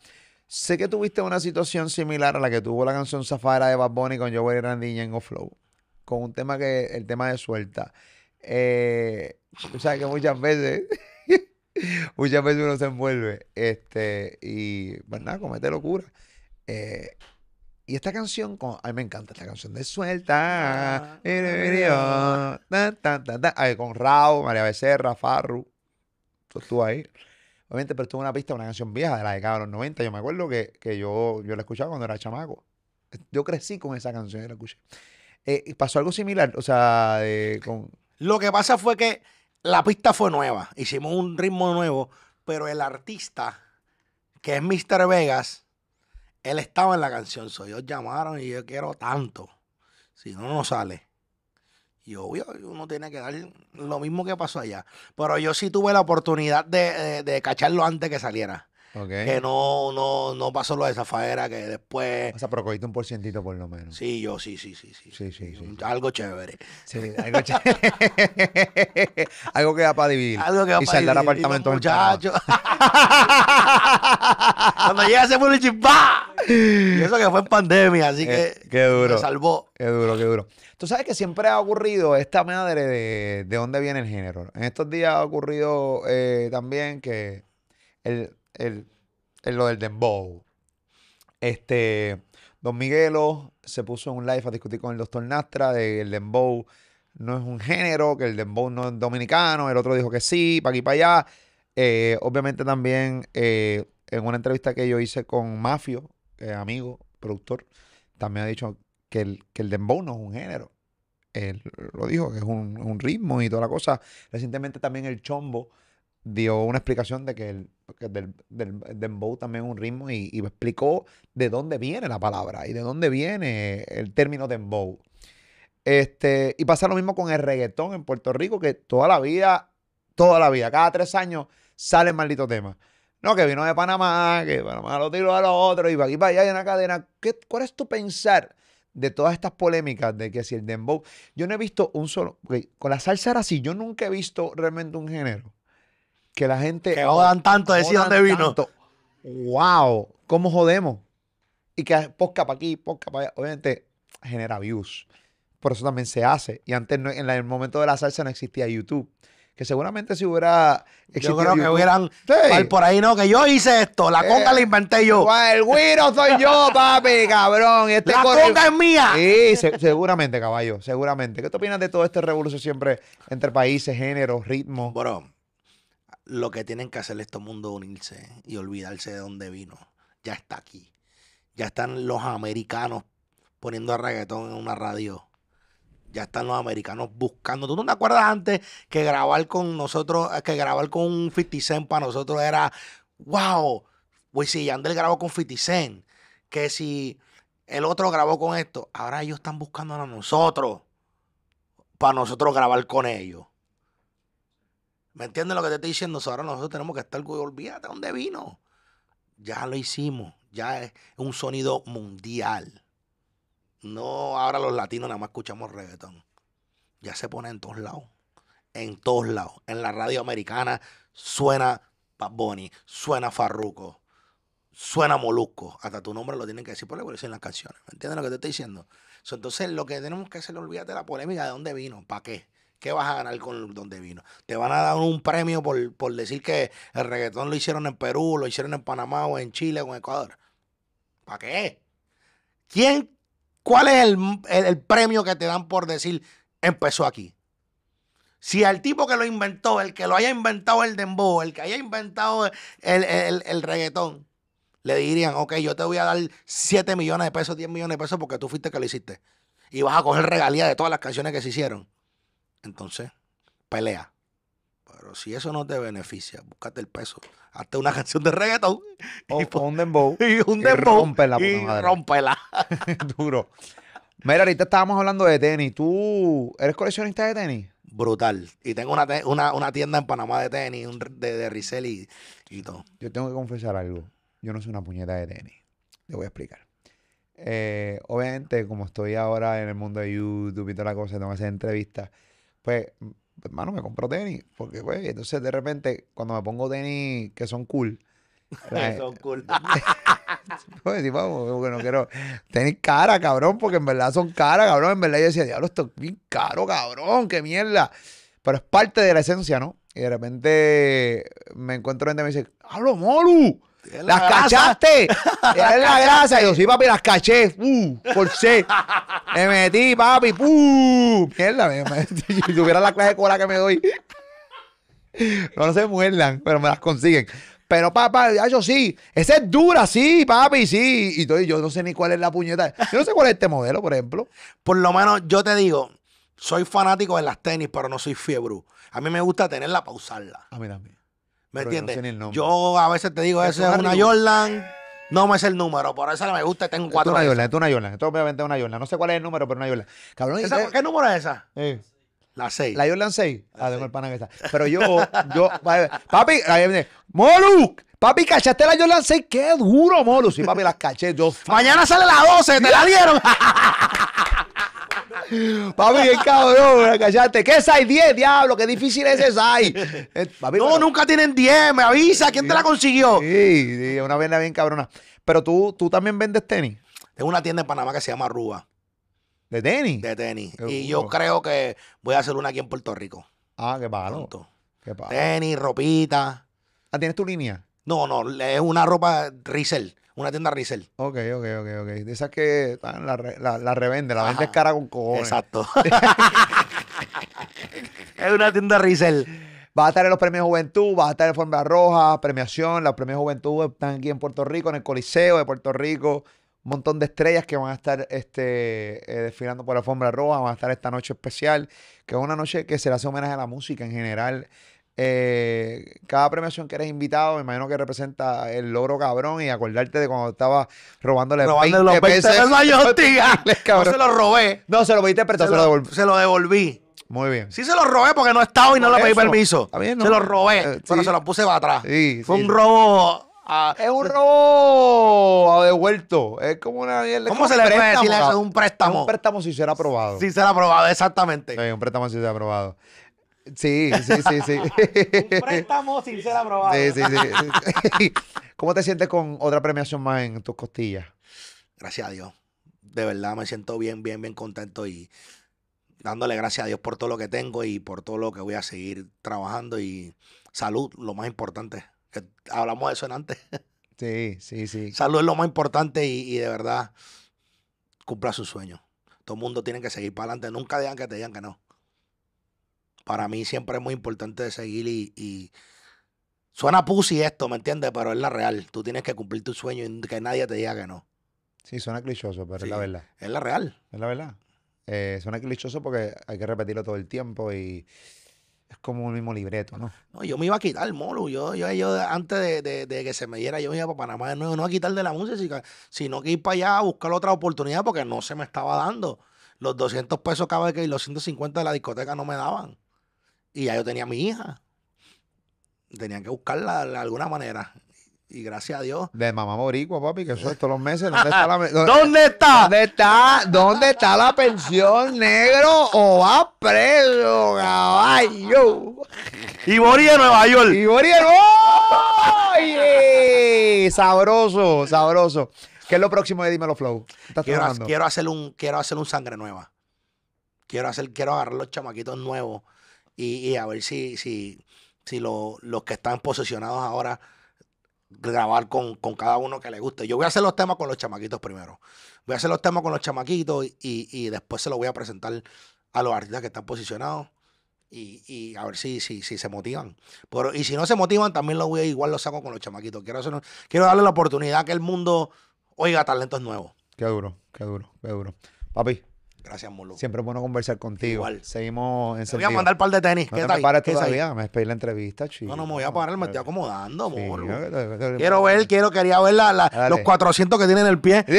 [SPEAKER 2] Sé que tuviste una situación similar a la que tuvo la canción Zafara de Bad Bunny con Joey Randy y Ñengo Flow. Con un tema que, el tema de suelta. Eh, tú sabes que muchas veces, muchas veces uno se envuelve. Este, y, pues nada, comete locura. Eh, y esta canción, con, a mí me encanta esta canción de Suelta. Tan, tan, tan. Ay, con Raúl, María Becerra, Farru. Tú estuvo ahí. Obviamente, pero estuvo una pista, una canción vieja de la década de los 90. Yo me acuerdo que, que yo, yo la escuchaba cuando era chamaco. Yo crecí con esa canción y la escuché. Eh, pasó algo similar, o sea, de- con...
[SPEAKER 3] Lo que pasa fue que la pista fue nueva. Hicimos un ritmo nuevo, pero el artista, que es Mr. Vegas, él estaba en la canción. So, ellos llamaron y yo quiero tanto. Si no, no sale. Y obvio, uno tiene que dar lo mismo que pasó allá. Pero yo sí tuve la oportunidad de, de- de cacharlo antes que saliera. Que no, no, no pasó lo de Zafaera, que después.
[SPEAKER 2] O sea, pero cogiste un porcientito por lo menos.
[SPEAKER 3] Sí, yo sí, sí, sí, sí.
[SPEAKER 2] Sí, sí, sí.
[SPEAKER 3] Algo chévere.
[SPEAKER 2] Sí, algo, ch- algo que da para dividir.
[SPEAKER 3] Algo que va
[SPEAKER 2] y
[SPEAKER 3] para dividir,
[SPEAKER 2] apartamentos en
[SPEAKER 3] muchachos. Cuando llega ese publicity, ¡pa! Y eso que fue en pandemia, así
[SPEAKER 2] Qué-
[SPEAKER 3] que
[SPEAKER 2] qué duro.
[SPEAKER 3] me salvó.
[SPEAKER 2] Qué duro, qué duro. Tú sabes que siempre ha ocurrido esta madre de, de dónde viene el género. En estos días ha ocurrido eh, también que el, el, lo del dembow. Este, Don Miguelo se puso en un live a discutir con el doctor Nastra de que el dembow no es un género, que el dembow no es dominicano. El otro dijo que sí, para aquí para allá. Eh, obviamente también eh, en una entrevista que yo hice con Mafio, es amigo, productor, también ha dicho que el, que el dembow no es un género. Él lo dijo, que es un, un ritmo y toda la cosa. Recientemente también el Chombo dio una explicación de que el, del, dembow también un ritmo y, y explicó de dónde viene la palabra y de dónde viene el término dembow. Este, y pasa lo mismo con el reggaetón en Puerto Rico, que toda la vida, toda la vida, cada tres años sale el maldito tema. No, que vino de Panamá, que Panamá lo tiró a los otros y para aquí para allá hay una cadena. ¿Qué, ¿Cuál es tu pensar de todas estas polémicas de que si el dembow... Yo no he visto un solo... con la salsa así, yo nunca he visto realmente un género que la gente...
[SPEAKER 3] Que jodan tanto, decir dónde vino.
[SPEAKER 2] tanto. ¡Wow! ¿Cómo jodemos? Y que posca para aquí, posca para allá. Obviamente genera views. Por eso también se hace. Y antes, no- en el momento de la salsa no existía YouTube. que seguramente si hubiera
[SPEAKER 3] Yo
[SPEAKER 2] existido
[SPEAKER 3] creo que
[SPEAKER 2] YouTube-
[SPEAKER 3] hubieran
[SPEAKER 2] Sí.
[SPEAKER 3] por ahí, no, que yo hice esto, la conga
[SPEAKER 2] Eh,
[SPEAKER 3] la inventé yo.
[SPEAKER 2] El güiro soy yo, papi, cabrón. Este
[SPEAKER 3] La
[SPEAKER 2] corre-
[SPEAKER 3] conga es mía.
[SPEAKER 2] Sí, se- seguramente, caballo, seguramente. ¿Qué te opinas de todo este revolución siempre entre países, géneros, ritmos?
[SPEAKER 3] Bro, lo que tienen que hacer este mundo unirse y olvidarse de dónde vino. Ya está aquí. Ya están los americanos poniendo reggaetón en una radio. Ya están los americanos buscando. ¿Tú no te acuerdas antes que grabar con nosotros, que grabar con un 50 Cent para nosotros era, wow, pues si Yandel grabó con 50 Cent, que si el otro grabó con esto, ahora ellos están buscando a nosotros para nosotros grabar con ellos. ¿Me entiendes lo que te estoy diciendo? Ahora nosotros tenemos que estar, olvídate de dónde vino. Ya lo hicimos. Ya es un sonido mundial. No, ahora los latinos nada más escuchamos reggaetón. Ya se pone en todos lados. En todos lados. En la radio americana suena Bad Bunny, suena Farruko, suena Molusco. Hasta tu nombre lo tienen que decir por la en las canciones. ¿Me entiendes lo que te estoy diciendo? Entonces, lo que tenemos que hacer, olvídate de la polémica de dónde vino, ¿para qué? ¿Qué vas a ganar con dónde vino? Te van a dar un premio por, por decir que el reggaetón lo hicieron en Perú, lo hicieron en Panamá o en Chile o en Ecuador. ¿Para qué? ¿Quién? ¿Cuál es el, el- premio que te dan por decir empezó aquí? Si al tipo que lo inventó, el que lo haya inventado el dembow, el que haya inventado el, el- el reggaetón, le dirían, ok, yo te voy a dar 7 millones de pesos, 10 millones de pesos porque tú fuiste que lo hiciste. Y vas a coger regalía de todas las canciones que se hicieron. Entonces, pelea. Pero si eso no te beneficia, búscate el peso. Hazte una canción de reggaetón
[SPEAKER 2] O,
[SPEAKER 3] y,
[SPEAKER 2] o un dembow.
[SPEAKER 3] y un dembow
[SPEAKER 2] rompe la puta
[SPEAKER 3] y rómpela.
[SPEAKER 2] Duro. Mira, ahorita estábamos hablando de tenis. ¿Tú eres coleccionista de tenis?
[SPEAKER 3] Brutal. Y tengo una, te- una, una tienda en Panamá de tenis, un de, de resell y, y todo.
[SPEAKER 2] Yo tengo que confesar algo. Yo no soy una puñeta de tenis. Le voy a explicar. Eh, obviamente, como estoy ahora en el mundo de YouTube y toda la cosa, tengo que hacer entrevistas. Pues, hermano, me compro tenis. Porque, pues, entonces de repente, cuando me pongo tenis que son cool. la-
[SPEAKER 3] Son cool.
[SPEAKER 2] Pues sí, vamos, porque no quiero. Tenis cara, cabrón, porque en verdad son caras, cabrón. En verdad yo decía, diablo, esto es bien caro, cabrón, qué mierda. Pero es parte de la esencia, ¿no? Y de repente me encuentro gente y me dice, ¡Hablo, Molu! ¡Las
[SPEAKER 3] la
[SPEAKER 2] cachaste! ¡Es la grasa! Y yo, sí, papi, las caché. ¡Uh! Forcé. Me metí, papi. ¡Uh! Mierda, me, me- si tuviera la clase de cola que me doy. No, no se muerdan, pero me las consiguen. Pero, papá, yo sí. Esa es dura, sí, papi, sí. Y todo, yo no sé ni cuál es la puñeta. Yo no sé cuál es este modelo, por ejemplo.
[SPEAKER 3] Por lo menos yo te digo, soy fanático de las tenis, pero no soy fiebre. A mí me gusta tenerla para usarla.
[SPEAKER 2] A mí también.
[SPEAKER 3] ¿Me
[SPEAKER 2] Pero yo no
[SPEAKER 3] entiendes?
[SPEAKER 2] sé ni el nombre.
[SPEAKER 3] yo a veces te digo, esa
[SPEAKER 2] es
[SPEAKER 3] es una. Jordan. No me sé el número, por eso me gusta y tengo
[SPEAKER 2] Esto es
[SPEAKER 3] cuatro.
[SPEAKER 2] una Jordan, esto es una Jordan. Esto obviamente es una Jordan. No sé cuál es el número, pero una Jordan. Cabrón, ¿y
[SPEAKER 3] ¿Esa-
[SPEAKER 2] qué-
[SPEAKER 3] ¿Qué número es esa?
[SPEAKER 2] Eh,
[SPEAKER 3] La 6.
[SPEAKER 2] La Jordan 6. Ah, tengo el pana que está. Pero yo, yo, papi, ahí viene, Molu, papi, ¿cachaste la Jordan 6? Qué duro, Molu. Sí, papi, las caché. Yo,
[SPEAKER 3] Mañana sale la 12, ¿te la dieron?
[SPEAKER 2] papi, qué cabrón, la cachaste. ¿Qué 6? 10, diablo, qué difícil es ese 6. Eh,
[SPEAKER 3] no,
[SPEAKER 2] pero-
[SPEAKER 3] nunca tienen 10, me avisa, ¿quién te la consiguió?
[SPEAKER 2] Sí, sí, una venda bien cabrona. Pero tú, tú también vendes tenis.
[SPEAKER 3] Tengo una tienda en Panamá que se llama Ruba,
[SPEAKER 2] ¿De tenis?
[SPEAKER 3] de tenis.
[SPEAKER 2] Qué
[SPEAKER 3] Y
[SPEAKER 2] duro.
[SPEAKER 3] yo creo que voy a hacer una aquí en Puerto Rico.
[SPEAKER 2] Ah, qué palo. Qué palo.
[SPEAKER 3] Tenis, ropita.
[SPEAKER 2] Ah, ¿tienes tu línea?
[SPEAKER 3] No, no, es una ropa resell, una tienda resell.
[SPEAKER 2] Ok, ok, ok, ok. De esas que ah, la, la, la revende, la
[SPEAKER 3] Ajá.
[SPEAKER 2] vendes cara con cojones.
[SPEAKER 3] Exacto. es una tienda resell.
[SPEAKER 2] Vas a estar en los premios Juventud, vas a estar en Forma Roja, premiación. Los premios Juventud están aquí en Puerto Rico, en el Coliseo de Puerto Rico. Un montón de estrellas que van a estar este, eh, desfilando por la alfombra roja. Van a estar esta noche especial, que es una noche que se le hace homenaje a la música en general. Eh, cada premiación que eres invitado, me imagino que representa el logro cabrón y acordarte de cuando estabas robándole
[SPEAKER 3] Robando los 20
[SPEAKER 2] pesos
[SPEAKER 3] a. No se los robé.
[SPEAKER 2] No, se lo pediste, pero
[SPEAKER 3] Se
[SPEAKER 2] se lo
[SPEAKER 3] lo,
[SPEAKER 2] devolví.
[SPEAKER 3] se lo devolví.
[SPEAKER 2] Muy bien.
[SPEAKER 3] Sí se los robé porque no estaba y no le pedí
[SPEAKER 2] Eso.
[SPEAKER 3] permiso.
[SPEAKER 2] Bien, ¿no?
[SPEAKER 3] Se los robé,
[SPEAKER 2] Eh,
[SPEAKER 3] pero
[SPEAKER 2] sí.
[SPEAKER 3] se los puse para atrás.
[SPEAKER 2] Sí,
[SPEAKER 3] Fue
[SPEAKER 2] sí,
[SPEAKER 3] un robo. a-
[SPEAKER 2] Es un robo devuelto. Es como una.
[SPEAKER 3] ¿Cómo
[SPEAKER 2] es
[SPEAKER 3] se le puede decir eso? Es un préstamo.
[SPEAKER 2] Un préstamo si será aprobado.
[SPEAKER 3] Sí se la ha probado, exactamente.
[SPEAKER 2] Sí, un préstamo si será aprobado. Sí, sí, sí, sí.
[SPEAKER 3] Un préstamo sin ser aprobado.
[SPEAKER 2] sí, sí, sí. ¿Cómo te sientes con otra premiación más en tus costillas?
[SPEAKER 3] Gracias a Dios. De verdad me siento bien, bien, bien contento y dándole gracias a Dios por todo lo que tengo y por todo lo que voy a seguir trabajando y salud, lo más importante. Que hablamos de eso en antes.
[SPEAKER 2] Sí, sí, sí.
[SPEAKER 3] salud es lo más importante y, y de verdad cumpla sus sueños. Todo el mundo tiene que seguir para adelante. Nunca digan que te digan que no. Para mí siempre es muy importante seguir y, y suena pussy esto, ¿me entiendes? Pero es la real. Tú tienes que cumplir tu sueño y que nadie te diga que no.
[SPEAKER 2] Sí, suena clichoso, pero
[SPEAKER 3] Sí.
[SPEAKER 2] es la verdad.
[SPEAKER 3] Es la real.
[SPEAKER 2] Es la verdad. Eh, suena clichoso porque hay que repetirlo todo el tiempo y es como un mismo libreto, ¿no?
[SPEAKER 3] No, yo me iba a quitar, Molu. Yo, yo, yo antes de, de- de que se me diera, yo me iba para Panamá de nuevo, no a quitar de la música, sino que ir para allá a buscar otra oportunidad porque no se me estaba dando. Los 200 pesos cada vez que y los 150 de la discoteca no me daban. Y ya yo tenía a mi hija. Tenían que buscarla de alguna manera. Y gracias a Dios.
[SPEAKER 2] De mamá boricua, papi, que eso es todos los meses. ¿Dónde está la, dónde,
[SPEAKER 3] ¿Dónde está?
[SPEAKER 2] ¿Dónde está, dónde está la pensión negro o va preso, caballo?
[SPEAKER 3] Y morí de Nueva York.
[SPEAKER 2] Y Boriel, ¡oye! Sabroso, sabroso. ¿Qué es lo próximo de Dímelo Flow? ¿Qué ¿Estás
[SPEAKER 3] quiero, quiero hacer un quiero hacer un sangre nueva quiero hacer quiero agarrar los chamaquitos nuevos y, a ver si si si lo- los que están posesionados ahora grabar con, con cada uno que le guste yo voy a hacer los temas con los chamaquitos primero voy a hacer los temas con los chamaquitos y, y después se los voy a presentar a los artistas que están posicionados y, y a ver si, si, si se motivan. Pero, y si no se motivan, también lo voy igual lo saco con los chamaquitos. Quiero, hacer, quiero darle la oportunidad que el mundo oiga talentos nuevos.
[SPEAKER 2] Qué duro, qué duro, qué duro. Papi,
[SPEAKER 3] Gracias, Molo.
[SPEAKER 2] siempre es bueno conversar contigo.
[SPEAKER 3] Igual.
[SPEAKER 2] Seguimos en
[SPEAKER 3] Te voy a mandar un par de tenis.
[SPEAKER 2] No
[SPEAKER 3] ¿Qué
[SPEAKER 2] te
[SPEAKER 3] tal?
[SPEAKER 2] me pares todavía, me despedí la entrevista, chico.
[SPEAKER 3] No, no me voy a parar, me estoy acomodando,
[SPEAKER 2] Sí,
[SPEAKER 3] Molo. Quiero ver, quiero, quería ver la- la-
[SPEAKER 2] Dale.
[SPEAKER 3] los 400 que tiene en el pie.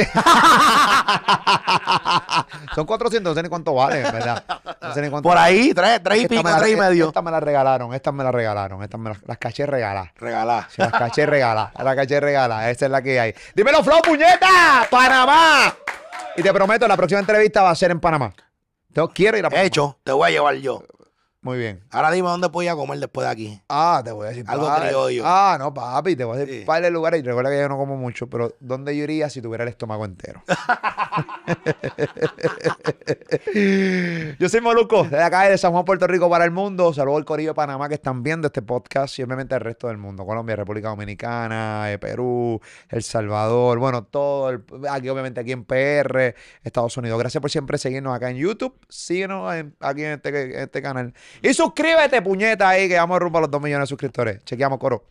[SPEAKER 2] Son 400, no sé ni cuánto vale, en ¿verdad? No sé ni cuánto
[SPEAKER 3] Por ahí, tres, tres y pico,
[SPEAKER 2] la-
[SPEAKER 3] tres y medio.
[SPEAKER 2] Estas me las regalaron, estas me las regalaron, estas me las, las caché regaladas.
[SPEAKER 3] Regalá.
[SPEAKER 2] Sí, las caché regaladas, las caché regaladas, esa es la que hay. Dímelo, Flow, puñeta, Panamá. Y te prometo, la próxima entrevista va a ser en Panamá. Yo quiero ir a Panamá.
[SPEAKER 3] Hecho, te voy a llevar yo.
[SPEAKER 2] Muy bien.
[SPEAKER 3] Ahora dime dónde puedo ir a comer después de aquí.
[SPEAKER 2] Ah, te voy a decir.
[SPEAKER 3] Algo
[SPEAKER 2] par-
[SPEAKER 3] criollo.
[SPEAKER 2] Ah, no, papi, te voy a decir
[SPEAKER 3] Sí.
[SPEAKER 2] par de lugares. Y recuerda que yo no como mucho, pero ¿dónde yo iría si tuviera el estómago entero? yo soy Moluco, de acá de San Juan, Puerto Rico para el mundo. Saludos al Corillo de Panamá que están viendo este podcast y obviamente al resto del mundo. Colombia, República Dominicana, eh, Perú, El Salvador, bueno, todo. el- aquí, obviamente, aquí en PR, Estados Unidos. Gracias por siempre seguirnos acá en YouTube. Síguenos en- aquí en este, en este canal. Y suscríbete, puñeta, ahí, que vamos a rumbo a los 2 millones de suscriptores. Chequeamos, coro.